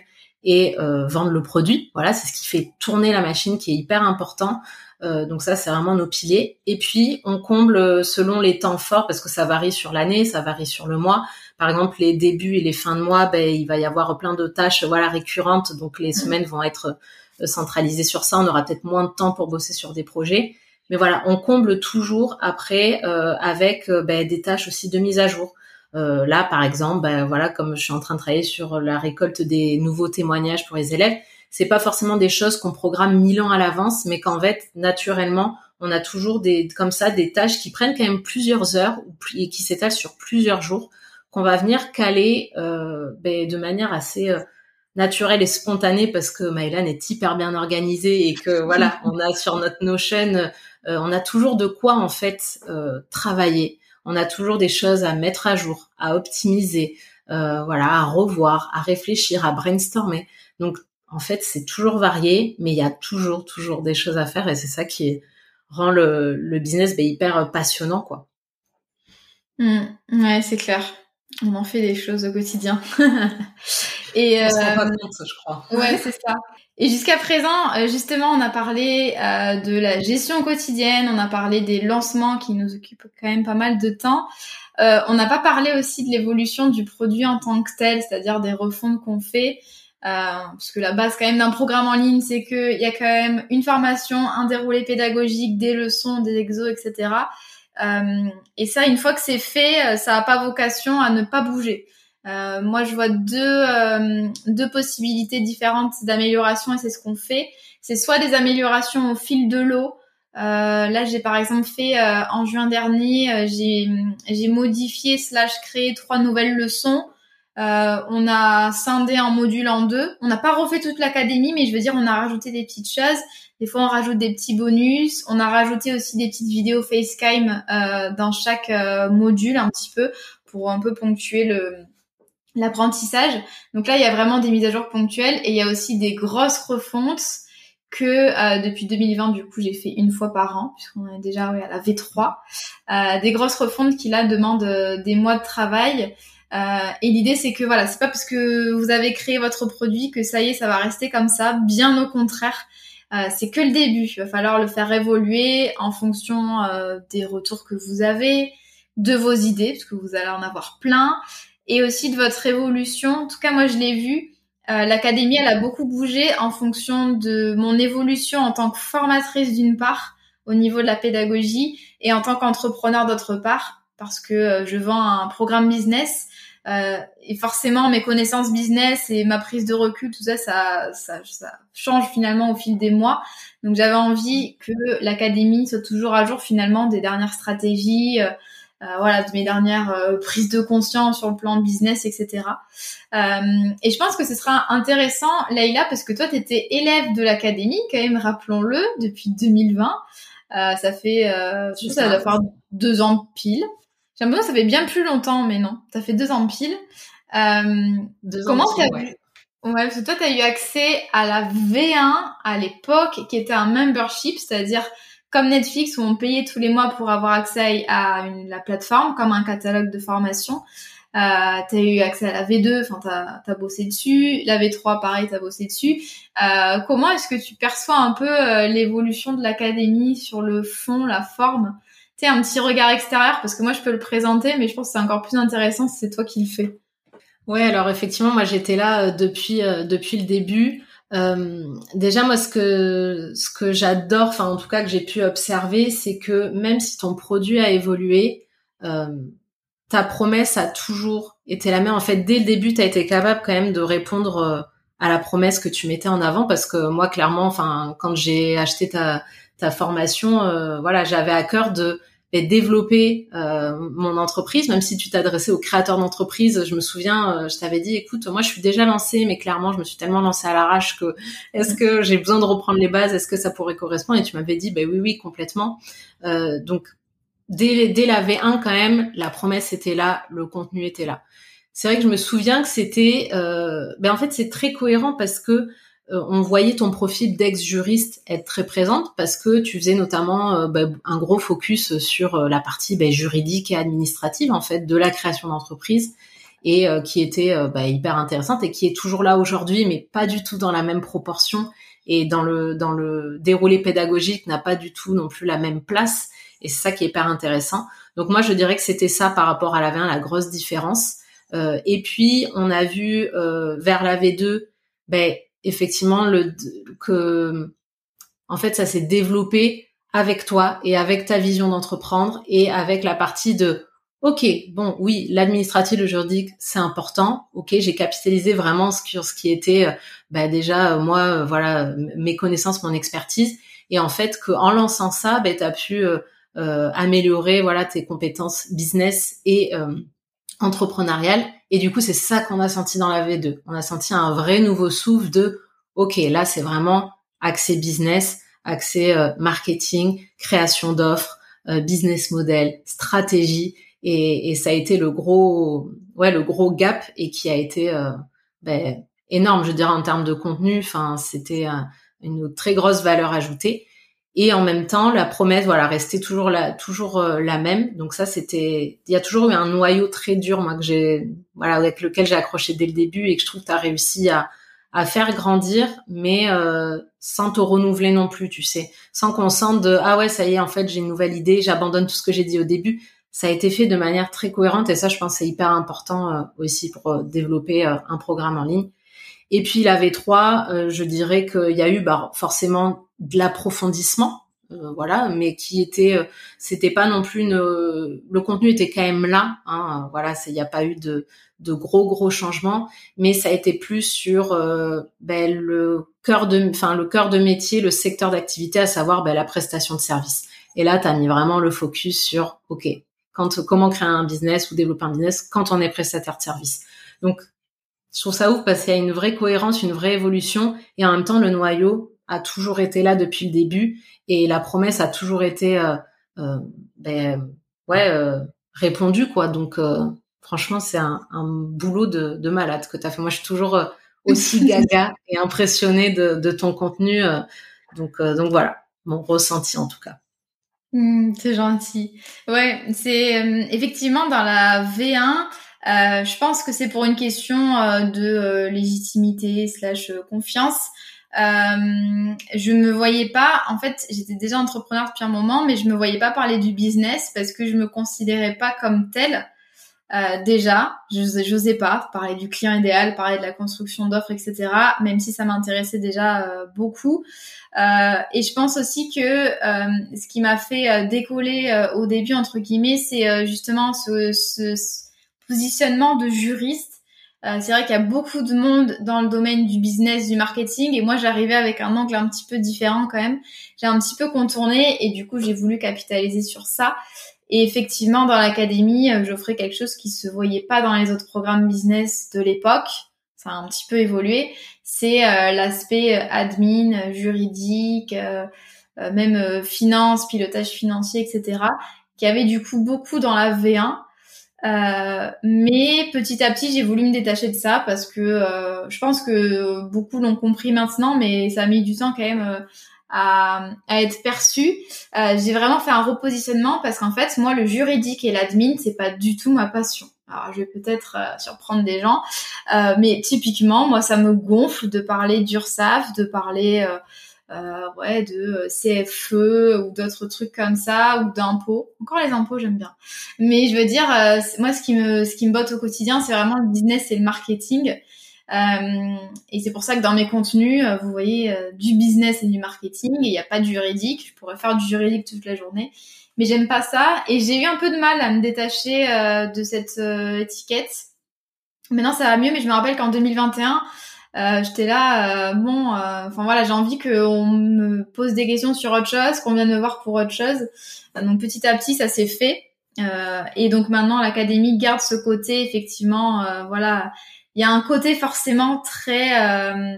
et vendre le produit. Voilà, c'est ce qui fait tourner la machine, qui est hyper important. donc ça, c'est vraiment nos piliers. Et puis, on comble selon les temps forts, parce que ça varie sur l'année, ça varie sur le mois par exemple les débuts et les fins de mois, ben, il va y avoir plein de tâches voilà récurrentes, donc les semaines vont être euh, centralisées sur ça. On aura peut-être moins de temps pour bosser sur des projets, mais voilà, on comble toujours après euh, avec euh, ben, des tâches aussi de mise à jour. là, par exemple, ben, voilà, comme je suis en train de travailler sur la récolte des nouveaux témoignages pour les élèves, c'est pas forcément des choses qu'on programme mille ans à l'avance, mais qu'en fait, naturellement, on a toujours des comme ça des tâches qui prennent quand même plusieurs heures et qui s'étalent sur plusieurs jours qu'on va venir caler euh, ben, de manière assez euh, naturelle et spontanée parce que Maëlan est hyper bien organisée et que voilà, on a sur notre Notion, euh, on a toujours de quoi en fait travailler. On a toujours des choses à mettre à jour, à optimiser, voilà, à revoir, à réfléchir, à brainstormer. Donc en fait, c'est toujours varié, mais il y a toujours toujours des choses à faire et c'est ça qui rend le, business ben, hyper passionnant quoi. Mmh. ouais, c'est clair. On en fait des choses au quotidien. et euh, je crois. Ouais, c'est ça. Et jusqu'à présent, euh, justement, on a parlé euh, de la gestion quotidienne, on a parlé des lancements qui nous occupent quand même pas mal de temps. Euh, on n'a pas parlé aussi de l'évolution du produit en tant que tel, c'est-à-dire des refontes qu'on fait. parce que la base quand même d'un programme en ligne, c'est qu'il y a quand même une formation, un déroulé pédagogique, des leçons, des exos, etc. Euh, et ça, une fois que c'est fait, euh, ça n'a pas vocation à ne pas bouger. Euh, moi, je vois deux, deux possibilités différentes d'amélioration et c'est ce qu'on fait. C'est soit des améliorations au fil de l'eau. Là, j'ai par exemple fait en juin dernier, j'ai modifié slash créé trois nouvelles leçons. on a scindé un module en deux. On n'a pas refait toute l'académie, mais je veux dire, on a rajouté des petites choses. Des fois, on rajoute des petits bonus. On a rajouté aussi des petites vidéos FaceTime dans chaque module un petit peu pour un peu ponctuer le l'apprentissage. Donc là, il y a vraiment des mises à jour ponctuelles et il y a aussi des grosses refontes que euh, depuis 2020, du coup, j'ai fait une fois par an, puisqu'on est déjà à la V3. Euh, des grosses refontes qui là demandent euh, des mois de travail. et l'idée, c'est que voilà, c'est pas parce que vous avez créé votre produit que ça y est, ça va rester comme ça. Bien au contraire, c'est que le début. Il va falloir le faire évoluer en fonction des retours que vous avez, de vos idées, parce que vous allez en avoir plein, et aussi de votre évolution. En tout cas, moi, je l'ai vu. Euh, L'académie, elle a beaucoup bougé en fonction de mon évolution en tant que formatrice d'une part, au niveau de la pédagogie, et en tant qu'entrepreneur d'autre part, parce que euh, je vends un programme business. Euh, et forcément, mes connaissances business et ma prise de recul, tout ça, ça, ça, ça change finalement au fil des mois. Donc, j'avais envie que l'académie soit toujours à jour finalement des dernières stratégies, euh, euh, voilà de mes dernières euh, prises de conscience sur le plan business etc et je pense que ce sera intéressant Leïla parce que toi tu étais élève de l'académie quand même rappelons-le depuis 2020 ça fait je sais ça doit faire deux ans pile j'ai l'impression que ça fait bien plus longtemps mais non ça fait deux ans pile deux comment tu as ouais. Ouais, parce que toi, tu as eu accès à la V1 à l'époque, qui était un membership, c'est-à-dire comme Netflix où on payait tous les mois pour avoir accès à une, la plateforme, comme un catalogue de formation. Euh, tu as eu accès à la V2, enfin tu as, bossé dessus, la V3 pareil, tu as bossé dessus. Euh, comment est-ce que tu perçois un peu euh, l'évolution de l'académie sur le fond, la forme? Sais, un petit regard extérieur, parce que moi je peux le présenter, mais je pense que c'est encore plus intéressant si c'est toi qui le fais. Ouais, alors effectivement, moi j'étais là euh, depuis euh, depuis le début. Euh, déjà moi ce que ce que j'adore, enfin en tout cas que j'ai pu observer, c'est que même si ton produit a évolué, euh, ta promesse a toujours été la même. En fait, dès le début, tu as été capable quand même de répondre euh, à la promesse que tu mettais en avant, parce que moi clairement, enfin quand j'ai acheté ta ta formation, euh, voilà, j'avais à cœur de développer euh, mon entreprise, même si tu t'adressais aux créateurs d'entreprise. Je me souviens, euh, je t'avais dit, écoute, moi je suis déjà lancée, mais clairement je me suis tellement lancée à l'arrache que est-ce que j'ai besoin de reprendre les bases, est-ce que ça pourrait correspondre? Et tu m'avais dit, ben oui, oui, complètement. Euh, donc dès, dès la V1 quand même, la promesse était là, le contenu était là. C'est vrai que je me souviens que c'était, ben en fait c'est très cohérent parce que euh, on voyait ton profil d'ex-juriste être très présente parce que tu faisais notamment euh, bah, un gros focus sur euh, la partie bah, juridique et administrative en fait de la création d'entreprise et qui était bah, hyper intéressante et qui est toujours là aujourd'hui mais pas du tout dans la même proportion et dans le dans le déroulé pédagogique n'a pas du tout non plus la même place et c'est ça qui est hyper intéressant. Donc moi je dirais que c'était ça par rapport à la V1 la grosse différence. et puis on a vu vers la V2 ben effectivement le que en fait ça s'est développé avec toi et avec ta vision d'entreprendre et avec la partie de ok bon oui l'administratif le juridique c'est important. Ok j'ai capitalisé vraiment sur ce qui était euh, bah, déjà euh, moi euh, voilà mes connaissances mon expertise. Et en fait qu'en lançant ça bah, tu as pu améliorer voilà tes compétences business et entrepreneuriales et du coup, c'est ça qu'on a senti dans la V2. On a senti un vrai nouveau souffle de, OK, là, c'est vraiment accès business, accès euh, marketing, création d'offres, euh, business model, stratégie. Et, ça a été le gros, ouais, le gros gap et qui a été euh, ben, énorme, je dirais, en termes de contenu. Enfin, c'était une très grosse valeur ajoutée et en même temps la promesse voilà restait toujours la toujours euh, la même. Donc ça c'était il y a toujours eu un noyau très dur moi que j'ai voilà avec lequel j'ai accroché dès le début et que je trouve que tu as réussi à à faire grandir mais euh, sans te renouveler non plus tu sais. Sans qu'on sente de ah ouais ça y est en fait j'ai une nouvelle idée j'abandonne tout ce que j'ai dit au début. Ça a été fait de manière très cohérente et ça je pense c'est hyper important euh, aussi pour euh, développer un programme en ligne. Et puis la V3 je dirais qu'il y a eu bah, forcément de l'approfondissement voilà, mais qui était, c'était pas non plus une, le contenu était quand même là, hein, voilà, il n'y a pas eu de, de gros gros changements, mais ça a été plus sur ben, le cœur de, enfin le cœur de métier, le secteur d'activité, à savoir ben, la prestation de service. Et là, tu as mis vraiment le focus sur, ok, quand comment créer un business ou développer un business quand on est prestataire de service. Donc, je trouve ça ouf parce qu'il y a une vraie cohérence, une vraie évolution, et en même temps, le noyau a toujours été là depuis le début, et la promesse a toujours été, euh, euh, ben, ouais, euh, répondue quoi. Donc, euh, franchement, c'est un, un, boulot de, de malade que tu as fait. Moi, je suis toujours aussi gaga et impressionnée de, de ton contenu. donc, donc voilà, mon ressenti en tout cas. Mmh, c'est gentil. Ouais, c'est euh, effectivement dans la V1. Euh, je pense que c'est pour une question euh, de légitimité slash confiance. Je me voyais pas, en fait, j'étais déjà entrepreneur depuis un moment, mais je me voyais pas parler du business parce que je me considérais pas comme telle. Euh, déjà, j'osais pas parler du client idéal, parler de la construction d'offres, etc. Même si ça m'intéressait déjà euh, beaucoup. Euh, et je pense aussi que euh, ce qui m'a fait décoller au début entre guillemets, c'est justement ce, positionnement de juriste. C'est vrai qu'il y a beaucoup de monde dans le domaine du business, du marketing, et moi j'arrivais avec un angle un petit peu différent quand même. J'ai un petit peu contourné, et du coup j'ai voulu capitaliser sur ça. Et effectivement, dans l'académie, euh, j'offrais quelque chose qui se voyait pas dans les autres programmes business de l'époque. Ça a un petit peu évolué. C'est euh, l'aspect euh, admin, juridique, même finance, pilotage financier, etc. Qui avait du coup beaucoup dans la V1. Mais petit à petit, j'ai voulu me détacher de ça parce que je pense que beaucoup l'ont compris maintenant, mais ça a mis du temps quand même à, à être perçu. Euh, j'ai vraiment fait un repositionnement parce qu'en fait, moi, le juridique et l'admin, c'est pas du tout ma passion. Alors, je vais peut-être euh, surprendre des gens, euh, mais typiquement, moi, ça me gonfle de parler d'URSAF, de parler euh, euh ouais de CFE ou d'autres trucs comme ça ou d'impôts. Encore les impôts, j'aime bien. Mais je veux dire, moi, ce qui me ce qui me botte au quotidien, c'est vraiment le business et le marketing. Euh, et c'est pour ça que dans mes contenus, euh, vous voyez euh, du business et du marketing. Il n'y a pas de juridique. Je pourrais faire du juridique toute la journée, mais j'aime pas ça. Et j'ai eu un peu de mal à me détacher de cette étiquette. Maintenant, ça va mieux, mais je me rappelle qu'en 2021, euh, j'étais là, bon, enfin voilà, j'ai envie qu'on me pose des questions sur autre chose, qu'on vienne me voir pour autre chose. donc petit à petit, ça s'est fait. et donc maintenant, l'académie garde ce côté, effectivement, voilà, il y a un côté forcément très euh,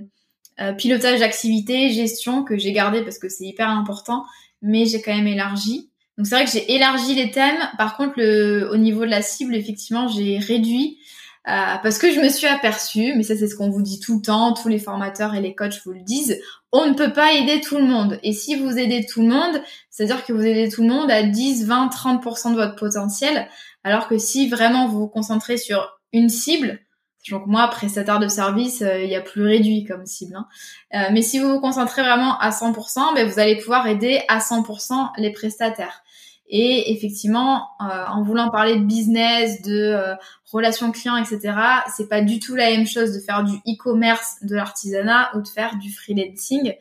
euh, pilotage d'activité, gestion que j'ai gardé parce que c'est hyper important, mais j'ai quand même élargi. Donc c'est vrai que j'ai élargi les thèmes. Par contre, le, au niveau de la cible, effectivement, j'ai réduit euh, parce que je me suis aperçue, mais ça c'est ce qu'on vous dit tout le temps, tous les formateurs et les coachs vous le disent, on ne peut pas aider tout le monde. Et si vous aidez tout le monde, c'est-à-dire que vous aidez tout le monde à 10, 20, 30% de votre potentiel, alors que si vraiment vous vous concentrez sur une cible, donc moi, prestataire de service, euh, il y a plus réduit comme cible. Hein. Euh, mais si vous vous concentrez vraiment à 100%, ben, vous allez pouvoir aider à 100% les prestataires. Et effectivement, euh, en voulant parler de business, de relations clients, etc., c'est pas du tout la même chose de faire du e-commerce, de l'artisanat ou de faire du freelancing.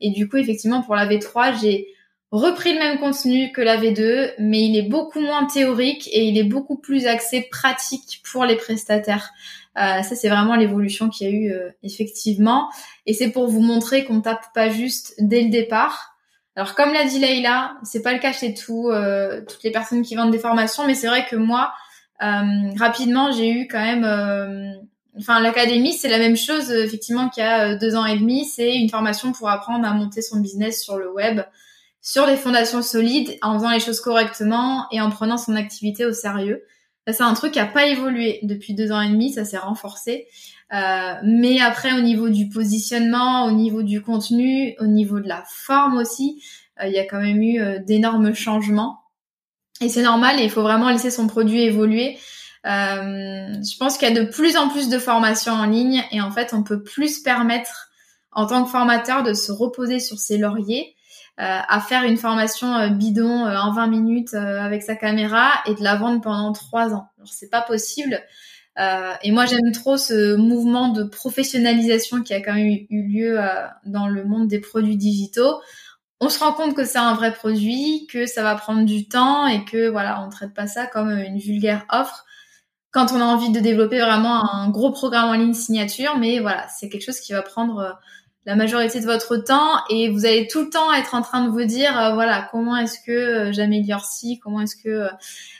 Et du coup, effectivement, pour la V3, j'ai repris le même contenu que la V2, mais il est beaucoup moins théorique et il est beaucoup plus axé pratique pour les prestataires. Euh, ça, c'est vraiment l'évolution qu'il y a eu euh, effectivement. Et c'est pour vous montrer qu'on tape pas juste dès le départ. Alors, comme l'a dit Leïla, c'est pas le cas chez tout, euh, toutes les personnes qui vendent des formations, mais c'est vrai que moi, rapidement, j'ai eu quand même... Enfin, l'académie, c'est la même chose, effectivement, qu'il y a deux ans et demi. C'est une formation pour apprendre à monter son business sur le web, sur des fondations solides, en faisant les choses correctement et en prenant son activité au sérieux c'est un truc qui a pas évolué depuis deux ans et demi, ça s'est renforcé. Euh, mais après, au niveau du positionnement, au niveau du contenu, au niveau de la forme aussi, euh, il y a quand même eu euh, d'énormes changements. Et c'est normal, il faut vraiment laisser son produit évoluer. je pense qu'il y a de plus en plus de formations en ligne, et en fait, on peut plus permettre en tant que formateur de se reposer sur ses lauriers à faire une formation euh, bidon euh, en 20 minutes avec sa caméra et de la vendre pendant trois ans. Alors c'est pas possible. et moi j'aime trop ce mouvement de professionnalisation qui a quand même eu lieu dans le monde des produits digitaux. on se rend compte que c'est un vrai produit, que ça va prendre du temps et que voilà, on traite pas ça comme une vulgaire offre quand on a envie de développer vraiment un gros programme en ligne signature, mais voilà, c'est quelque chose qui va prendre euh, la majorité de votre temps et vous allez tout le temps être en train de vous dire euh, voilà comment est-ce que euh, j'améliore ci, comment est-ce que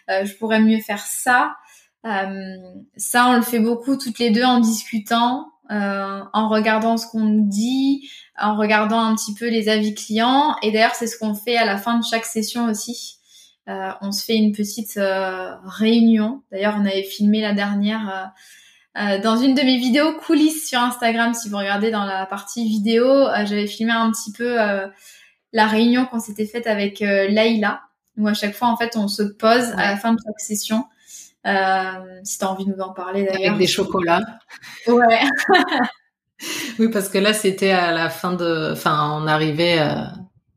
je pourrais mieux faire ça. ça, on le fait beaucoup toutes les deux en discutant, en regardant ce qu'on nous dit, en regardant un petit peu les avis clients. Et d'ailleurs, c'est ce qu'on fait à la fin de chaque session aussi. Euh, on se fait une petite euh, réunion. D'ailleurs, on avait filmé la dernière euh, dans une de mes vidéos coulisses sur Instagram. Si vous regardez dans la partie vidéo, j'avais filmé un petit peu la réunion qu'on s'était faite avec Laïla. Où à chaque fois, en fait, on se pose à la fin de chaque session. si tu as envie de nous en parler d'ailleurs. Avec des chocolats. Ouais. oui, parce que là, c'était à la fin de... Enfin, on arrivait...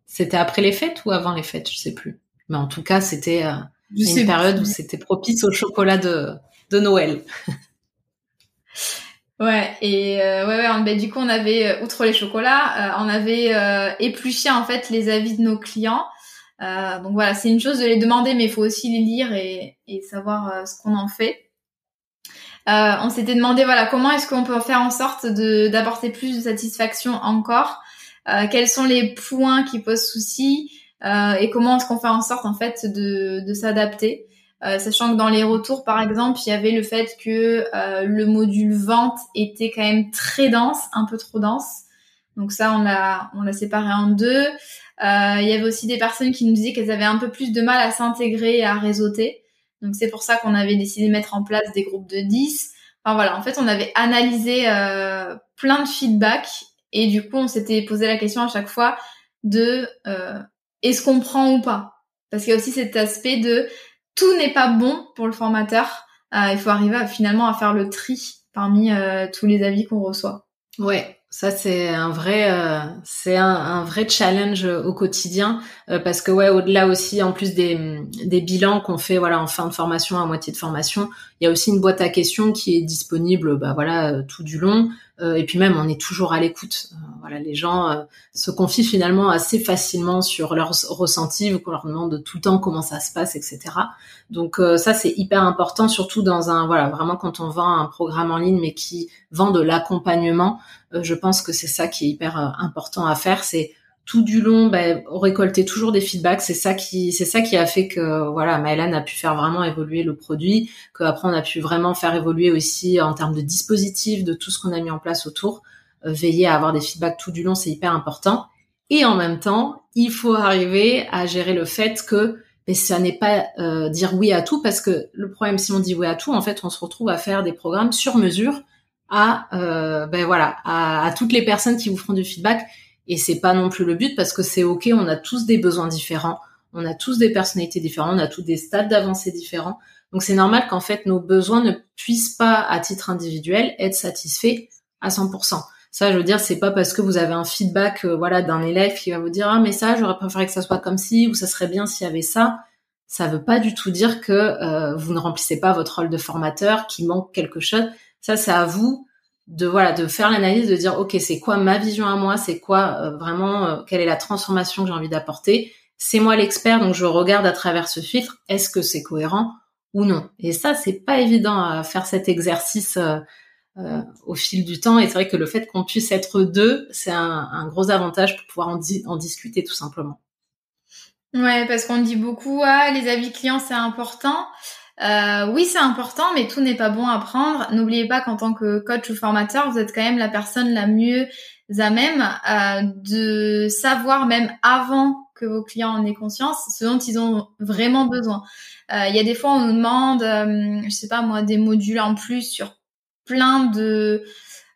C'était après les fêtes ou avant les fêtes Je sais plus. Mais en tout cas, c'était euh, une période où c'était propice au chocolat de, de Noël. Ouais, et euh, ouais, ouais, ben, du coup, on avait, euh, outre les chocolats, on avait épluché en fait les avis de nos clients. donc voilà, c'est une chose de les demander, mais il faut aussi les lire et, et savoir ce qu'on en fait. on s'était demandé, voilà, comment est-ce qu'on peut faire en sorte de d'apporter plus de satisfaction encore? Quels sont les points qui posent souci? Euh, et comment est-ce qu'on fait en sorte en fait de, de s'adapter? Euh, sachant que dans les retours, par exemple, il y avait le fait que euh, le module vente était quand même très dense, un peu trop dense. Donc ça, on l'a, on l'a séparé en deux. Euh, il y avait aussi des personnes qui nous disaient qu'elles avaient un peu plus de mal à s'intégrer et à réseauter. Donc c'est pour ça qu'on avait décidé de mettre en place des groupes de 10. Enfin voilà, en fait, on avait analysé euh, plein de feedback et du coup, on s'était posé la question à chaque fois de euh, est-ce qu'on prend ou pas? Parce qu'il y a aussi cet aspect de tout n'est pas bon pour le formateur. Euh, il faut arriver finalement à faire le tri parmi euh, tous les avis qu'on reçoit. Ouais, ça c'est un vrai, euh, c'est un, vrai challenge au quotidien parce que ouais, au-delà aussi, en plus des, des bilans qu'on fait voilà en fin de formation, à moitié de formation, il y a aussi une boîte à questions qui est disponible, bah voilà, tout du long. Euh, et puis même, on est toujours à l'écoute. Euh, voilà, les gens euh, se confient finalement assez facilement sur leurs ressentis, qu'on leur demande tout le temps comment ça se passe, etc. Donc ça, c'est hyper important, surtout dans un voilà, vraiment quand on vend un programme en ligne, mais qui vend de l'accompagnement. Je pense que c'est ça qui est hyper important à faire, c'est tout du long, ben, récolter toujours des feedbacks. C'est ça qui, c'est ça qui a fait que voilà, Maëlan a pu faire vraiment évoluer le produit, qu'après on a pu vraiment faire évoluer aussi en termes de dispositifs, de tout ce qu'on a mis en place autour. Euh, veiller à avoir des feedbacks tout du long, c'est hyper important. Et en même temps, il faut arriver à gérer le fait que mais ça n'est pas euh, dire oui à tout parce que le problème si on dit oui à tout, en fait, on se retrouve à faire des programmes sur mesure à euh, ben voilà à, toutes les personnes qui vous feront du feedback et c'est pas non plus le but parce que c'est ok, on a tous des besoins différents, on a tous des personnalités différentes, on a tous des stades d'avancée différents. Donc c'est normal qu'en fait nos besoins ne puissent pas à titre individuel être satisfaits à 100%. Ça, je veux dire, c'est pas parce que vous avez un feedback, euh, voilà, d'un élève qui va vous dire ah mais ça, j'aurais préféré que ça soit comme ci ou ça serait bien s'il y avait ça. Ça veut pas du tout dire que euh, vous ne remplissez pas votre rôle de formateur, qu'il manque quelque chose. Ça, c'est à vous de voilà de faire l'analyse de dire ok c'est quoi ma vision à moi? C'est quoi euh, vraiment euh, quelle est la transformation que j'ai envie d'apporter? C'est moi l'expert donc je regarde à travers ce filtre est-ce que c'est cohérent ou non? Et ça c'est pas évident à faire cet exercice euh, au fil du temps. Et c'est vrai que le fait qu'on puisse être deux c'est un, gros avantage pour pouvoir en, en discuter tout simplement. Ouais parce qu'on dit beaucoup ah les avis clients c'est important euh, oui, c'est important, mais tout n'est pas bon à prendre. N'oubliez pas qu'en tant que coach ou formateur, vous êtes quand même la personne la mieux à même euh, de savoir, même avant que vos clients en aient conscience, ce dont ils ont vraiment besoin. Euh, il y a des fois, on nous demande, je sais pas moi, des modules en plus sur plein de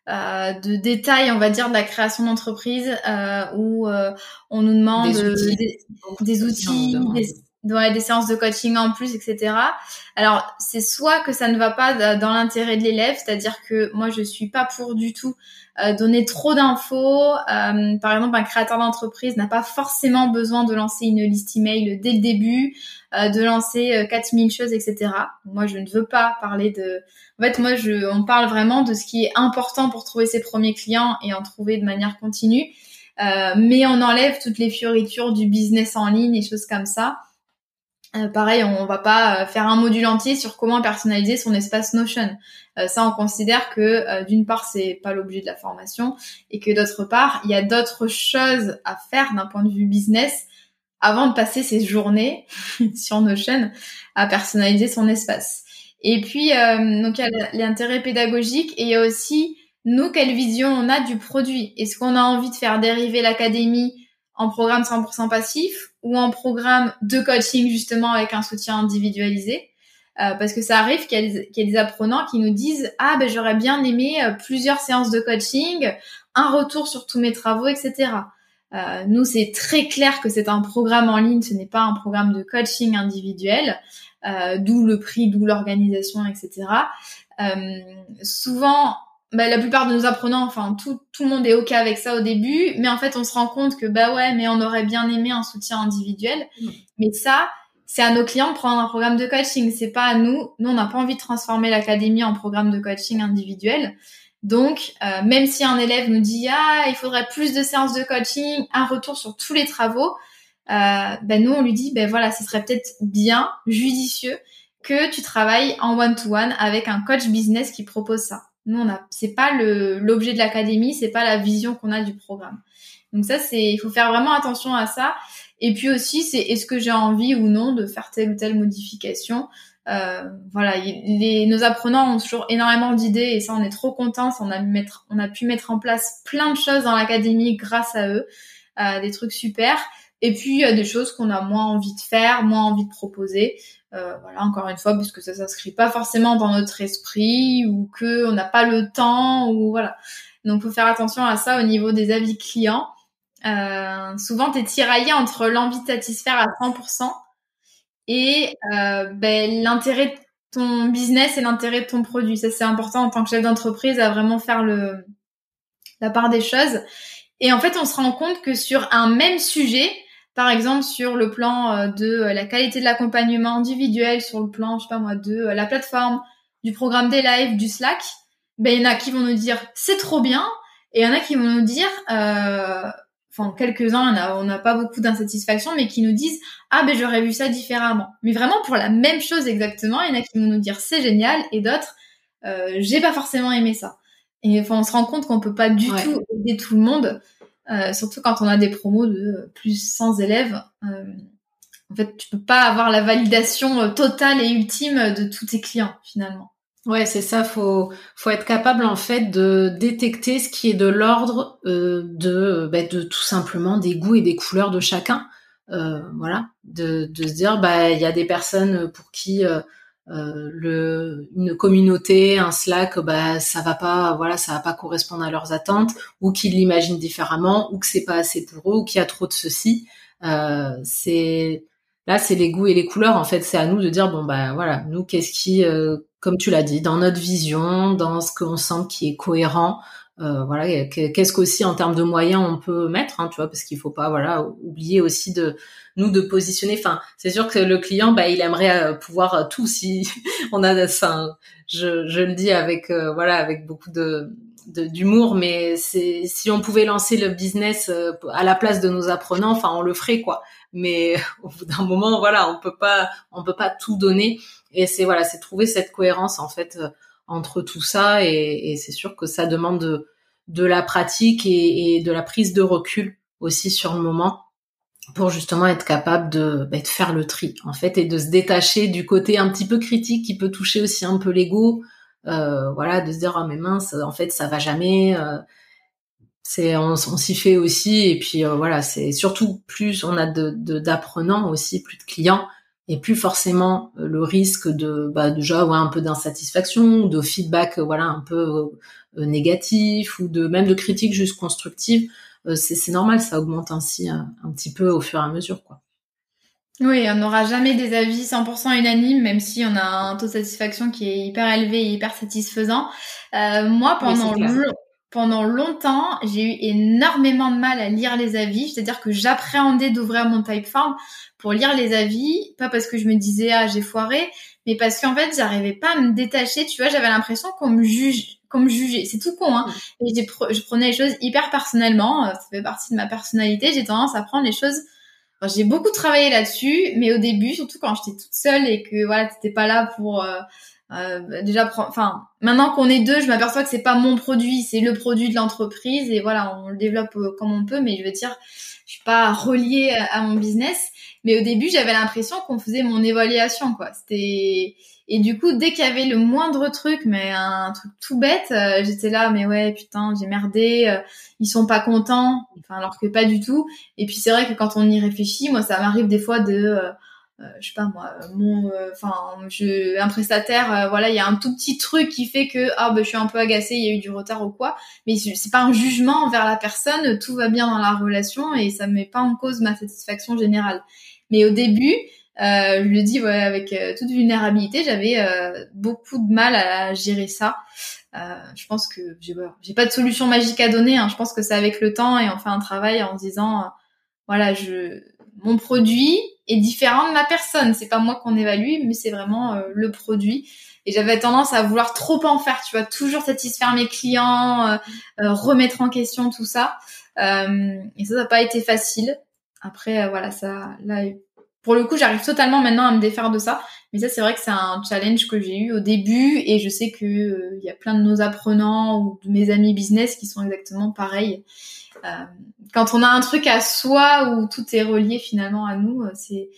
de détails, on va dire, de la création d'entreprise, où on nous demande des outils, des, outils, des séances de coaching en plus, etc. Alors, c'est soit que ça ne va pas dans l'intérêt de l'élève, c'est-à-dire que moi, je suis pas pour du tout euh, donner trop d'infos. Euh, par exemple, un créateur d'entreprise n'a pas forcément besoin de lancer une liste email dès le début, euh, de lancer 4000 choses, etc. Moi, je ne veux pas parler de... En fait, moi, je, on parle vraiment de ce qui est important pour trouver ses premiers clients et en trouver de manière continue. mais on enlève toutes les fioritures du business en ligne et choses comme ça. Euh, pareil, on va pas faire un module entier sur comment personnaliser son espace Notion. ça, on considère que d'une part, c'est pas l'objet de la formation et que d'autre part, il y a d'autres choses à faire d'un point de vue business avant de passer ses journées sur Notion à personnaliser son espace. Et puis, euh, donc il y a l'intérêt pédagogique et il y a aussi nous quelle vision on a du produit. Est-ce qu'on a envie de faire dériver l'académie en programme 100% passif ou en programme de coaching justement avec un soutien individualisé euh, parce que ça arrive qu'il y, y, a des apprenants qui nous disent ah ben j'aurais bien aimé euh, plusieurs séances de coaching, un retour sur tous mes travaux, etc. Euh, nous, c'est très clair que c'est un programme en ligne, ce n'est pas un programme de coaching individuel, euh, d'où le prix, d'où l'organisation, etc. Euh, souvent, bah, la plupart de nos apprenants, enfin tout, tout le monde est ok avec ça au début, mais en fait, on se rend compte que bah ouais, mais on aurait bien aimé un soutien individuel. Mmh. Mais ça, c'est à nos clients de prendre un programme de coaching. C'est pas à nous. Nous, on n'a pas envie de transformer l'académie en programme de coaching individuel. Donc, euh, même si un élève nous dit ah il faudrait plus de séances de coaching, un retour sur tous les travaux, euh, ben nous on lui dit ben voilà ce serait peut-être bien judicieux que tu travailles en one to one avec un coach business qui propose ça. Nous on a c'est pas le l'objet de l'académie, c'est pas la vision qu'on a du programme. Donc ça c'est il faut faire vraiment attention à ça. Et puis aussi c'est est-ce que j'ai envie ou non de faire telle ou telle modification? Euh, voilà, les, nos apprenants ont toujours énormément d'idées et ça, on est trop contents. On a, mettre, on a pu mettre en place plein de choses dans l'académie grâce à eux, euh, des trucs super. Et puis, il y a des choses qu'on a moins envie de faire, moins envie de proposer. Euh, voilà, encore une fois, puisque ça s'inscrit pas forcément dans notre esprit ou que on n'a pas le temps ou voilà. Donc, faut faire attention à ça au niveau des avis clients. Euh, souvent, tu es tiraillé entre l'envie de satisfaire à 100% et euh, ben, l'intérêt de ton business et l'intérêt de ton produit. Ça, c'est important en tant que chef d'entreprise à vraiment faire le, la part des choses. Et en fait, on se rend compte que sur un même sujet, par exemple sur le plan euh, de euh, la qualité de l'accompagnement individuel, sur le plan, je sais pas moi, de la plateforme, du programme des lives, du Slack, ben il y en a qui vont nous dire c'est trop bien, et il y en a qui vont nous dire euh, enfin quelques-uns, on n'a pas beaucoup d'insatisfaction, mais qui nous disent ah ben j'aurais vu ça différemment. Mais vraiment pour la même chose exactement, il y en a qui vont nous dire c'est génial et d'autres euh, j'ai pas forcément aimé ça. Et enfin on se rend compte qu'on peut pas du tout aider tout le monde, euh, surtout quand on a des promos de plus 100 élèves. Euh, en fait tu peux pas avoir la validation euh, totale et ultime de tous tes clients finalement. Ouais, c'est ça. Faut faut être capable en fait de détecter ce qui est de l'ordre euh, de bah, de tout simplement des goûts et des couleurs de chacun. Euh, voilà, de, de se dire bah il y a des personnes pour qui euh, euh, le une communauté, un Slack, bah ça va pas, voilà, ça va pas correspondre à leurs attentes, ou qu'ils l'imaginent différemment, ou que c'est pas assez pour eux, ou qu'il y a trop de ceci. Euh, c'est là, c'est les goûts et les couleurs. En fait, c'est à nous de dire bon bah voilà, nous qu'est-ce qui comme tu l'as dit, dans notre vision, dans ce qu'on sent qui est cohérent. Euh, voilà, qu'est-ce qu'aussi en termes de moyens on peut mettre, hein, tu vois, parce qu'il faut pas, voilà, oublier aussi de nous de positionner. Enfin, c'est sûr que le client, bah, il aimerait euh, pouvoir euh, tout si on a, enfin, je, je le dis avec, euh, voilà, avec beaucoup de d'humour, mais c'est si on pouvait lancer le business à la place de nos apprenants, enfin, on le ferait quoi. Mais au bout d'un moment, voilà, on peut pas, on peut pas tout donner. Et c'est voilà, c'est trouver cette cohérence en fait entre tout ça. Et, c'est sûr que ça demande de, de la pratique et, de la prise de recul aussi sur le moment pour justement être capable de, bah, de faire le tri en fait et de se détacher du côté un petit peu critique qui peut toucher aussi un peu l'ego. Euh, voilà, de se dire oh mais mince, en fait ça va jamais. Euh, c'est on, on s'y fait aussi et puis euh, voilà c'est surtout plus on a de d'apprenants aussi plus de clients et plus forcément euh, le risque de bah, déjà ouais, un peu d'insatisfaction, de feedback voilà un peu euh, négatif ou de même de critiques juste constructives. C'est normal, ça augmente ainsi un, petit peu au fur et à mesure quoi. Oui, on n'aura jamais des avis 100% unanimes, même si on a un taux de satisfaction qui est hyper élevé et hyper satisfaisant. Euh, moi, pendant pendant longtemps, j'ai eu énormément de mal à lire les avis, c'est-à-dire que j'appréhendais d'ouvrir mon Typeform pour lire les avis, pas parce que je me disais ah j'ai foiré, mais parce qu'en fait j'arrivais pas à me détacher, tu vois, j'avais l'impression qu'on me juge, qu'on me jugeait, c'est tout con, hein. Mm. Et je prenais les choses hyper personnellement, euh, ça fait partie de ma personnalité, j'ai tendance à prendre les choses j'ai beaucoup travaillé là-dessus, mais au début, surtout quand j'étais toute seule et que voilà, t'étais pas là pour euh, euh, déjà enfin maintenant qu'on est deux je m'aperçois que c'est pas mon produit c'est le produit de l'entreprise et voilà on le développe euh, comme on peut mais je veux dire je suis pas reliée à, mon business mais au début j'avais l'impression qu'on faisait mon évaluation quoi c'était et du coup dès qu'il y avait le moindre truc mais un truc tout bête euh, j'étais là mais ouais putain j'ai merdé ils sont pas contents enfin alors que pas du tout et puis c'est vrai que quand on y réfléchit moi ça m'arrive des fois de euh, je sais pas moi, mon, euh, enfin, je, un prestataire, euh, voilà, il y a un tout petit truc qui fait que ah ben je suis un peu agacée, il y a eu du retard ou quoi, mais c'est pas un jugement envers la personne, tout va bien dans la relation et ça met pas en cause ma satisfaction générale. Mais au début, je le dis ouais, avec toute vulnérabilité, j'avais beaucoup de mal à gérer ça. je pense que j'ai pas de solution magique à donner. Hein. Je pense que c'est avec le temps et on fait un travail en se disant voilà, je mon produit est différent de ma personne. C'est pas moi qu'on évalue, mais c'est vraiment euh, le produit. Et j'avais tendance à vouloir trop en faire, tu vois, toujours satisfaire mes clients, euh, euh, remettre en question tout ça. et ça, n'a pas été facile. Après, voilà, ça, là, pour le coup, j'arrive totalement maintenant à me défaire de ça. Mais ça, c'est vrai que c'est un challenge que j'ai eu au début, et je sais que il y a plein de nos apprenants ou de mes amis business qui sont exactement pareils. Euh, quand on a un truc à soi où tout est relié finalement à nous, euh, c'est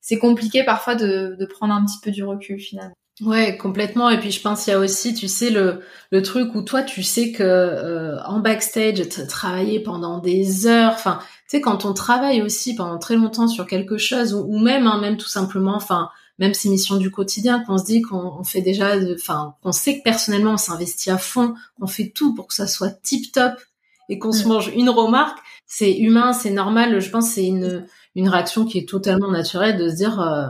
c'est compliqué parfois de, de prendre un petit peu du recul finalement. Ouais, complètement. Et puis je pense qu'il y a aussi, tu sais, le, le truc où toi, tu sais que euh, en backstage, travailler pendant des heures, enfin, tu sais, quand on travaille aussi pendant très longtemps sur quelque chose, ou, même, hein, même tout simplement, enfin, même ces missions du quotidien, qu'on se dit qu'on fait déjà, enfin, qu'on sait que personnellement on s'investit à fond, qu'on fait tout pour que ça soit tip top, et qu'on se mm. mange une remarque, c'est humain, c'est normal. Je pense c'est une une réaction qui est totalement naturelle de se dire euh,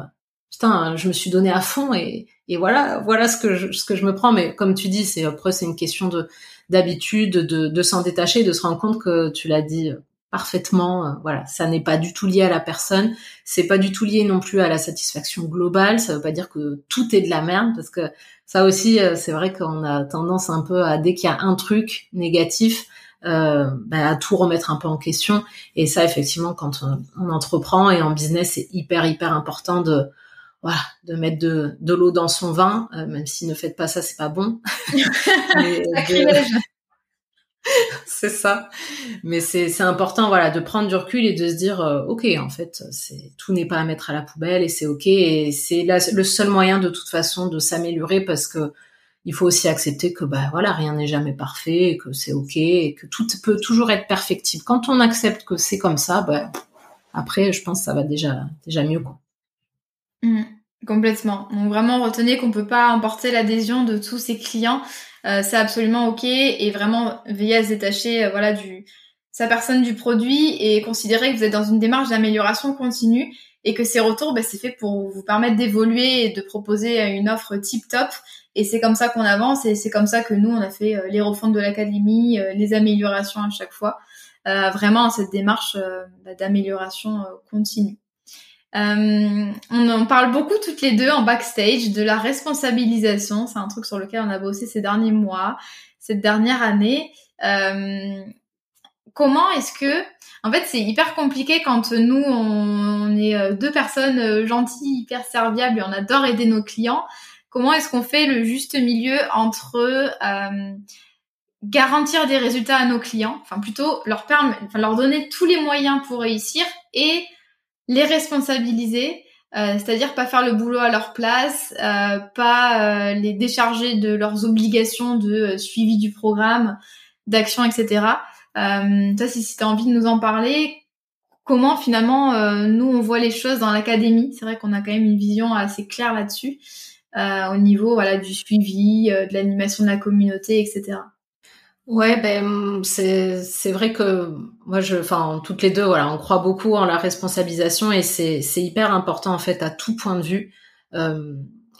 putain, je me suis donné à fond et et voilà, voilà ce que je, ce que je me prends. Mais comme tu dis, c'est après c'est une question de d'habitude, de s'en détacher, de se rendre compte que tu l'as dit euh, parfaitement. Euh, voilà, ça n'est pas du tout lié à la personne. C'est pas du tout lié non plus à la satisfaction globale. Ça veut pas dire que tout est de la merde parce que ça aussi, c'est vrai qu'on a tendance un peu à dès qu'il y a un truc négatif, euh, bah, à tout remettre un peu en question. Et ça, effectivement, quand on, entreprend et en business, c'est hyper hyper important de voilà, de mettre de, de l'eau dans son vin, euh, même si ne faites pas ça, c'est pas bon. c'est ça. Mais c'est important, voilà, de prendre du recul et de se dire, euh, ok, en fait, tout n'est pas à mettre à la poubelle et c'est ok. Et c'est le seul moyen de toute façon de s'améliorer parce que il faut aussi accepter que bah voilà rien n'est jamais parfait que c'est ok et que tout peut toujours être perfectible quand on accepte que c'est comme ça bah après je pense que ça va déjà déjà mieux quoi mmh, complètement donc vraiment retenez qu'on peut pas emporter l'adhésion de tous ses clients euh, c'est absolument ok et vraiment veiller à se détacher euh, voilà du sa personne du produit et considérer que vous êtes dans une démarche d'amélioration continue et que ces retours, bah, c'est fait pour vous permettre d'évoluer et de proposer une offre tip top et c'est comme ça qu'on avance et c'est comme ça que nous, on a fait euh, les refontes de l'académie, euh, les améliorations à chaque fois. Euh, vraiment cette démarche bah, d'amélioration continue. On en parle beaucoup toutes les deux en backstage de la responsabilisation. C'est un truc sur lequel on a bossé ces derniers mois, cette dernière année. comment est-ce que, en fait, c'est hyper compliqué quand nous on, est deux personnes gentilles, hyper serviables et on adore aider nos clients comment est-ce qu'on fait le juste milieu entre euh, garantir des résultats à nos clients, enfin plutôt leur enfin, leur donner tous les moyens pour réussir et les responsabiliser, euh, c'est-à-dire pas faire le boulot à leur place, euh, pas les décharger de leurs obligations de suivi du programme, d'action, etc. toi, si, as envie de nous en parler, comment finalement nous on voit les choses dans l'académie, c'est vrai qu'on a quand même une vision assez claire là-dessus. Euh, au niveau voilà du suivi, euh, de l'animation de la communauté, etc. Ouais, ben c'est c'est vrai que moi je, enfin toutes les deux, voilà, on croit beaucoup en la responsabilisation et c'est c'est hyper important en fait à tout point de vue. Euh,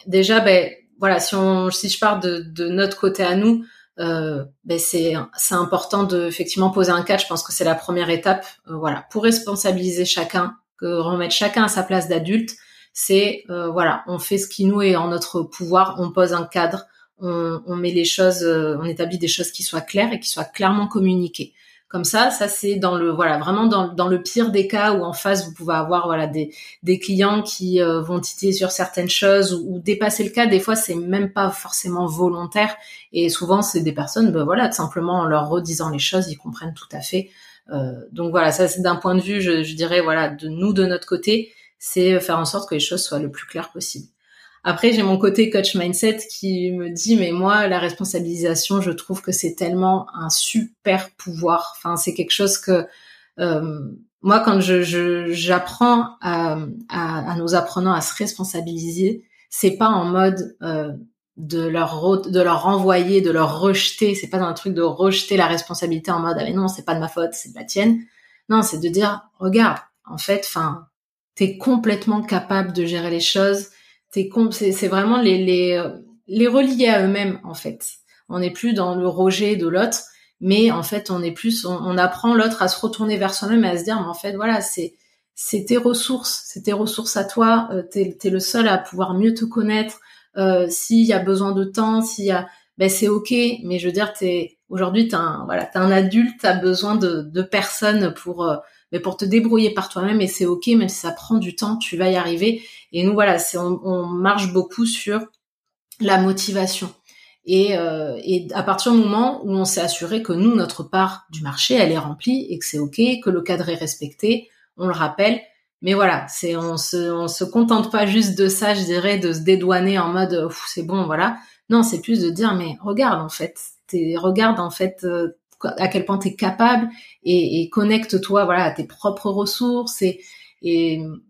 déjà, ben voilà, si on si je pars de de notre côté à nous, euh, ben c'est c'est important de effectivement poser un cadre. Je pense que c'est la première étape. Euh, voilà, pour responsabiliser chacun, que remettre chacun à sa place d'adulte, c'est euh, voilà, on fait ce qui nous est en notre pouvoir, on pose un cadre, on, met les choses, on établit des choses qui soient claires et qui soient clairement communiquées. Comme ça, ça c'est dans le voilà vraiment dans, le pire des cas où en face vous pouvez avoir voilà des, des clients qui euh, vont titiller sur certaines choses ou, dépasser le cas. Des fois c'est même pas forcément volontaire et souvent c'est des personnes ben voilà simplement en leur redisant les choses ils comprennent tout à fait. Euh, donc voilà ça c'est d'un point de vue je, je dirais voilà de nous de notre côté c'est faire en sorte que les choses soient le plus claires possible. Après, j'ai mon côté coach mindset qui me dit, mais moi, la responsabilisation, je trouve que c'est tellement un super pouvoir. Enfin, c'est quelque chose que euh, moi, quand je j'apprends à, à, nos apprenants à se responsabiliser, c'est pas en mode euh, de leur de leur renvoyer, de leur rejeter. C'est pas dans un truc de rejeter la responsabilité en mode ah mais non, c'est pas de ma faute, c'est de la tienne. Non, c'est de dire regarde, en fait, enfin, t'es complètement capable de gérer les choses c'est vraiment les, les, les relier à eux-mêmes en fait. On n'est plus dans le rejet de l'autre, mais en fait on est plus, on, apprend l'autre à se retourner vers soi-même et à se dire mais en fait voilà c'est c'est tes ressources, c'est tes ressources à toi. Euh, t'es es le seul à pouvoir mieux te connaître. Euh, s'il y a besoin de temps, s'il y a, ben c'est ok. Mais je veux dire, t'es aujourd'hui t'es un voilà, t'es un adulte, t'as besoin de, de personnes pour euh, mais pour te débrouiller par toi-même et c'est ok, même si ça prend du temps, tu vas y arriver. Et nous voilà, c'est on, marche beaucoup sur la motivation. Et, euh, et à partir du moment où on s'est assuré que nous, notre part du marché, elle est remplie et que c'est ok, que le cadre est respecté, on le rappelle. Mais voilà, c'est on se se contente pas juste de ça, je dirais, de se dédouaner en mode c'est bon, voilà. Non, c'est plus de dire mais regarde en fait, regarde en fait euh, à quel point tu es capable et, connecte-toi voilà à tes propres ressources et,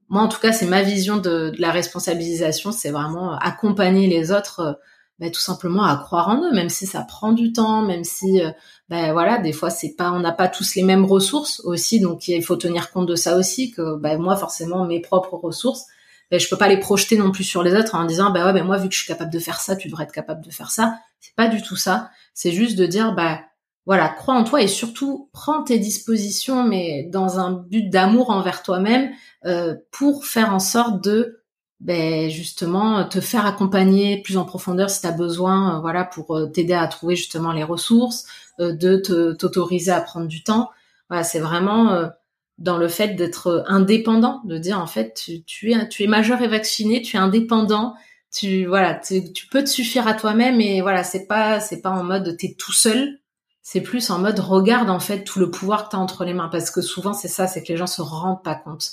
moi en tout cas c'est ma vision de, la responsabilisation c'est vraiment accompagner les autres euh, bah, tout simplement à croire en eux même si ça prend du temps même si euh, bah, voilà des fois c'est pas on n'a pas tous les mêmes ressources aussi donc il faut tenir compte de ça aussi que bah, moi forcément mes propres ressources ben, je peux pas les projeter non plus sur les autres en disant bah ouais ben moi vu que je suis capable de faire ça tu devrais être capable de faire ça. C'est pas du tout ça. C'est juste de dire bah voilà, crois en toi et surtout prends tes dispositions, mais dans un but d'amour envers toi-même, euh, pour faire en sorte de ben, justement te faire accompagner plus en profondeur si tu as besoin, euh, voilà, pour euh, t'aider à trouver justement les ressources, de t'autoriser à prendre du temps. Voilà, c'est vraiment dans le fait d'être indépendant, de dire en fait tu, es tu es majeur et vacciné, tu es indépendant, tu voilà, tu, tu peux te suffire à toi-même et voilà, c'est pas c'est pas en mode t'es tout seul c'est plus en mode regarde en fait tout le pouvoir que tu as entre les mains parce que souvent c'est ça, c'est que les gens se rendent pas compte.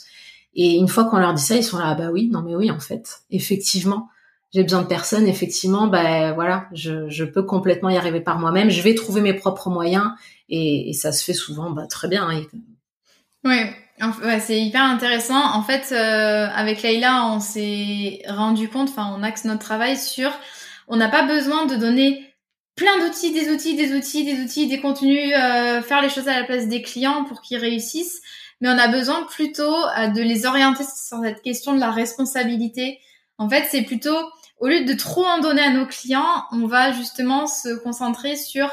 Et une fois qu'on leur dit ça, ils sont là ah bah oui, non mais oui en fait, effectivement, j'ai besoin de personne, effectivement, bah voilà, je, je peux complètement y arriver par moi-même, je vais trouver mes propres moyens et, ça se fait souvent bah, très bien. Hein. Ouais, c'est hyper intéressant. En fait, euh, avec Leïla, on s'est rendu compte, enfin, on axe notre travail sur, on n'a pas besoin de donner plein d'outils, des outils, des outils, des outils, des contenus, euh, faire les choses à la place des clients pour qu'ils réussissent. Mais on a besoin plutôt euh, de les orienter sur cette question de la responsabilité. En fait, c'est plutôt, au lieu de trop en donner à nos clients, on va justement se concentrer sur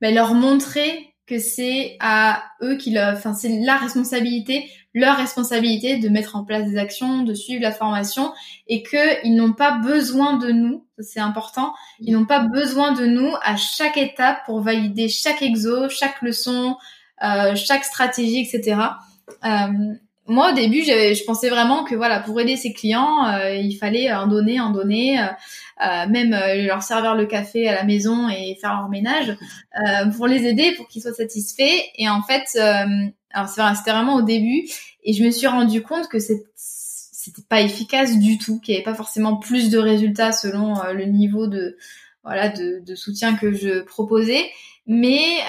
ben, leur montrer que c'est à eux qui enfin c'est la responsabilité, leur responsabilité de mettre en place des actions, de suivre la formation et que ils n'ont pas besoin de nous, c'est important, ils n'ont pas besoin de nous à chaque étape pour valider chaque exo, chaque leçon, euh, chaque stratégie, etc. Euh, moi au début je pensais vraiment que voilà pour aider ses clients euh, il fallait en donner en donner même leur servir le café à la maison et faire leur ménage pour les aider pour qu'ils soient satisfaits et en fait alors c'était vraiment au début. Et je me suis rendu compte que c'était pas efficace du tout qu'il n'y avait pas forcément plus de résultats selon le niveau de voilà de, soutien que je proposais. Mais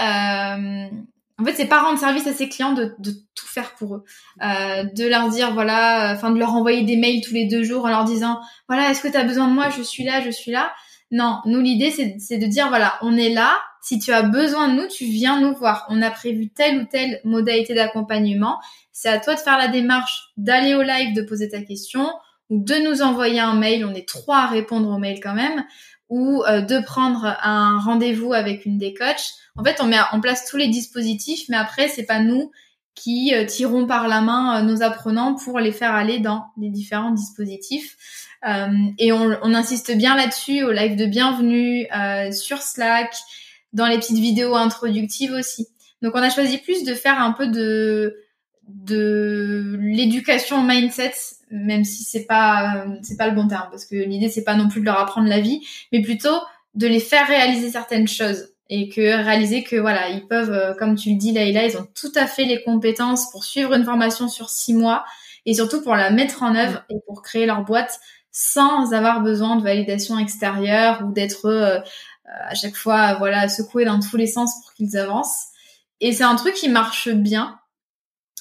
en fait, c'est pas rendre service à ses clients de, tout faire pour eux, euh, de leur dire voilà, enfin de leur envoyer des mails tous les deux jours en leur disant voilà, est-ce que tu as besoin de moi? Je suis là, je suis là. Non, nous l'idée c'est de dire voilà, on est là. Si tu as besoin de nous, tu viens nous voir. On a prévu telle ou telle modalité d'accompagnement. C'est à toi de faire la démarche, d'aller au live, de poser ta question ou de nous envoyer un mail. On est trois à répondre au mail quand même ou de prendre un rendez-vous avec une des coachs. En fait, on met en place tous les dispositifs, mais après, c'est pas nous qui tirons par la main nos apprenants pour les faire aller dans les différents dispositifs. Euh, et on, on, insiste bien là-dessus au live de bienvenue, euh, sur Slack, dans les petites vidéos introductives aussi. Donc on a choisi plus de faire un peu de de l'éducation mindset, même si c'est pas c'est pas le bon terme parce que l'idée c'est pas non plus de leur apprendre la vie, mais plutôt de les faire réaliser certaines choses et que réaliser que voilà ils peuvent, euh, comme tu le dis Laïla, ils ont tout à fait les compétences pour suivre une formation sur six mois et surtout pour la mettre en œuvre et pour créer leur boîte sans avoir besoin de validation extérieure ou d'être euh, à chaque fois voilà secoué dans tous les sens pour qu'ils avancent. Et c'est un truc qui marche bien.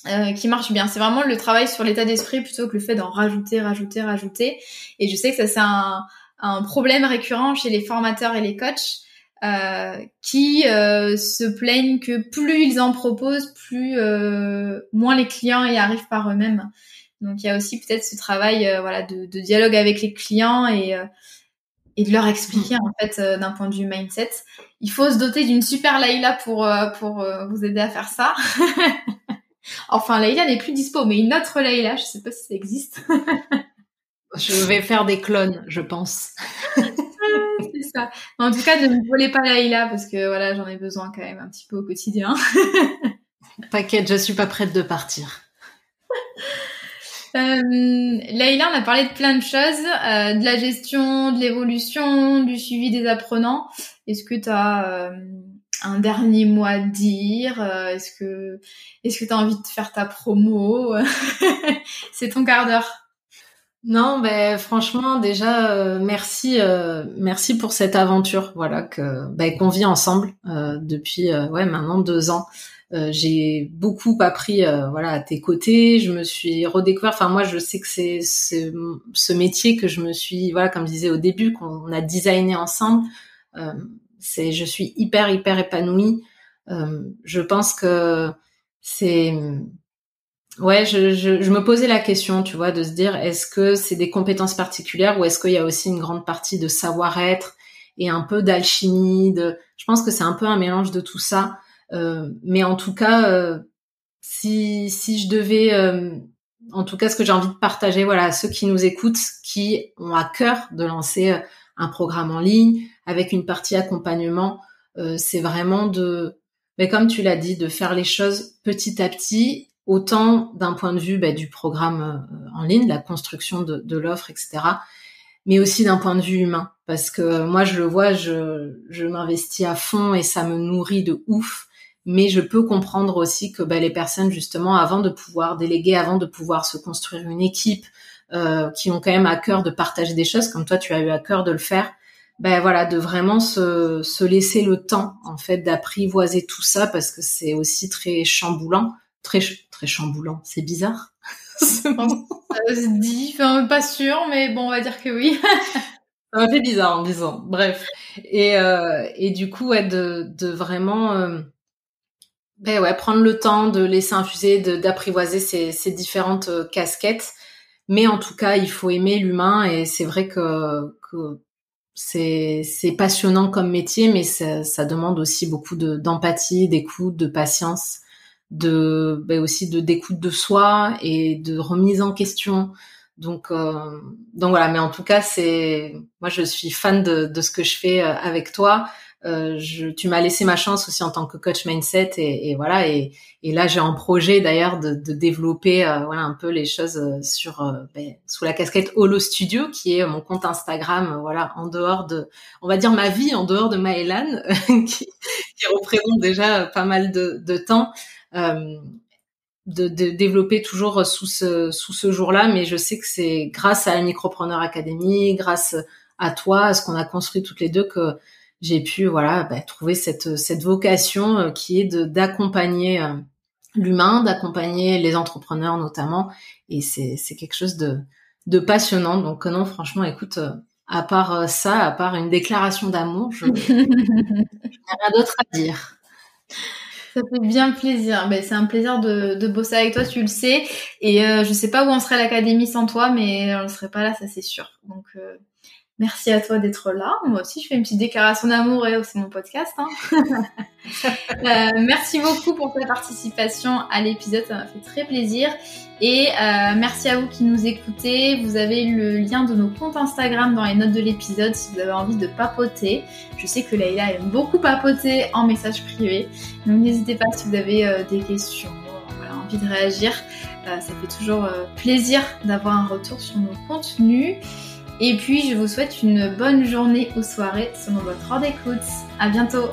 Euh, qui marche bien. C'est vraiment le travail sur l'état d'esprit plutôt que le fait d'en rajouter, rajouter, rajouter. Et je sais que ça c'est un, un, problème récurrent chez les formateurs et les coachs euh, qui euh, se plaignent que plus ils en proposent, plus euh, moins les clients y arrivent par eux-mêmes. Donc il y a aussi peut-être ce travail euh, voilà de, de, dialogue avec les clients et euh, et de leur expliquer en fait euh, d'un point de vue mindset. Il faut se doter d'une super Laïla pour pour vous aider à faire ça. enfin Laïla n'est plus dispo, mais une autre Laïla, je sais pas si ça existe. je vais faire des clones, je pense. c'est ça. En tout cas, ne me volez pas Laïla parce que voilà, j'en ai besoin quand même un petit peu au quotidien. T'inquiète, je suis pas prête de partir. Euh, on a parlé de plein de choses, euh, de la gestion, de l'évolution, du suivi des apprenants. Est-ce que tu as euh, un dernier mot à dire euh, Est-ce que est-ce que tu as envie de faire ta promo C'est ton quart d'heure. Non, ben franchement déjà merci merci pour cette aventure voilà que ben, qu'on vit ensemble depuis ouais maintenant deux ans. Euh, j'ai beaucoup appris euh, voilà à tes côtés. Je me suis redécouvert. Enfin moi je sais que c'est ce, métier que je me suis voilà comme je disais au début qu'on a designé ensemble. Euh, c'est je suis hyper hyper épanouie. Je pense que c'est ouais je, je, je, me posais la question tu vois de se dire est-ce que c'est des compétences particulières ou est-ce qu'il y a aussi une grande partie de savoir-être et un peu d'alchimie de je pense que c'est un peu un mélange de tout ça. euh, mais en tout cas, euh, si, si je devais, euh, en tout cas, ce que j'ai envie de partager, voilà, à ceux qui nous écoutent, qui ont à cœur de lancer un programme en ligne avec une partie accompagnement, c'est vraiment de, mais comme tu l'as dit, de faire les choses petit à petit, autant d'un point de vue bah, du programme en ligne, la construction de, de l'offre, etc., mais aussi d'un point de vue humain, parce que moi je le vois, je, je m'investis à fond et ça me nourrit de ouf mais je peux comprendre aussi que bah, les personnes justement avant de pouvoir déléguer, avant de pouvoir se construire une équipe, euh, qui ont quand même à cœur de partager des choses, comme toi tu as eu à cœur de le faire, ben voilà, de vraiment se, se laisser le temps en fait d'apprivoiser tout ça parce que c'est aussi très chamboulant, très très chamboulant, c'est bizarre. ça se dit, enfin, pas sûr, mais bon, on va dire que oui. ça m'a fait bizarre en disant. Bref, et euh, et du coup, ouais, de de vraiment euh, ben ouais, prendre le temps de laisser infuser, d'apprivoiser ces, ces, différentes euh, casquettes. Mais en tout cas, il faut aimer l'humain et c'est vrai que, que c'est passionnant comme métier, mais ça, demande aussi beaucoup d'empathie, d'écoute, de patience, de ben aussi de d'écoute de soi et de remise en question. Donc euh, donc voilà, mais en tout cas, c'est moi je suis fan de, de ce que je fais euh, avec toi. Euh, je, tu m'as laissé ma chance aussi en tant que coach mindset et, et voilà. Et, et là j'ai un projet d'ailleurs de, de, développer euh, voilà un peu les choses euh, sur ben, sous la casquette Holo Studio qui est mon compte Instagram voilà en dehors de on va dire ma vie en dehors de Maëlan qui, qui, représente déjà pas mal de, de temps de, de, développer toujours sous ce sous ce jour-là. Mais je sais que c'est grâce à la Micropreneur Academy grâce à toi à ce qu'on a construit toutes les deux que j'ai pu voilà bah, trouver cette cette vocation euh, qui est de d'accompagner euh, l'humain, d'accompagner les entrepreneurs notamment, et c'est c'est quelque chose de de passionnant. Donc euh, non, franchement, écoute, à part ça, à part une déclaration d'amour, je, n'ai rien d'autre à dire. Ça fait bien plaisir. Ben, c'est un plaisir de, de, bosser avec toi, tu le sais. Et euh, je sais pas où en serait l'académie sans toi, mais on ne serait pas là, ça c'est sûr. Donc Merci à toi d'être là. Moi aussi, je fais une petite déclaration d'amour et c'est mon podcast. Hein. euh, merci beaucoup pour ta participation à l'épisode, ça m'a fait très plaisir. Et euh, merci à vous qui nous écoutez. Vous avez le lien de nos comptes Instagram dans les notes de l'épisode si vous avez envie de papoter. Je sais que Leïla aime beaucoup papoter en message privé. Donc n'hésitez pas si vous avez euh, des questions, voilà, envie de réagir. Ça fait toujours plaisir d'avoir un retour sur nos contenus. Et puis je vous souhaite une bonne journée ou soirée selon votre ordre d'écoute. À bientôt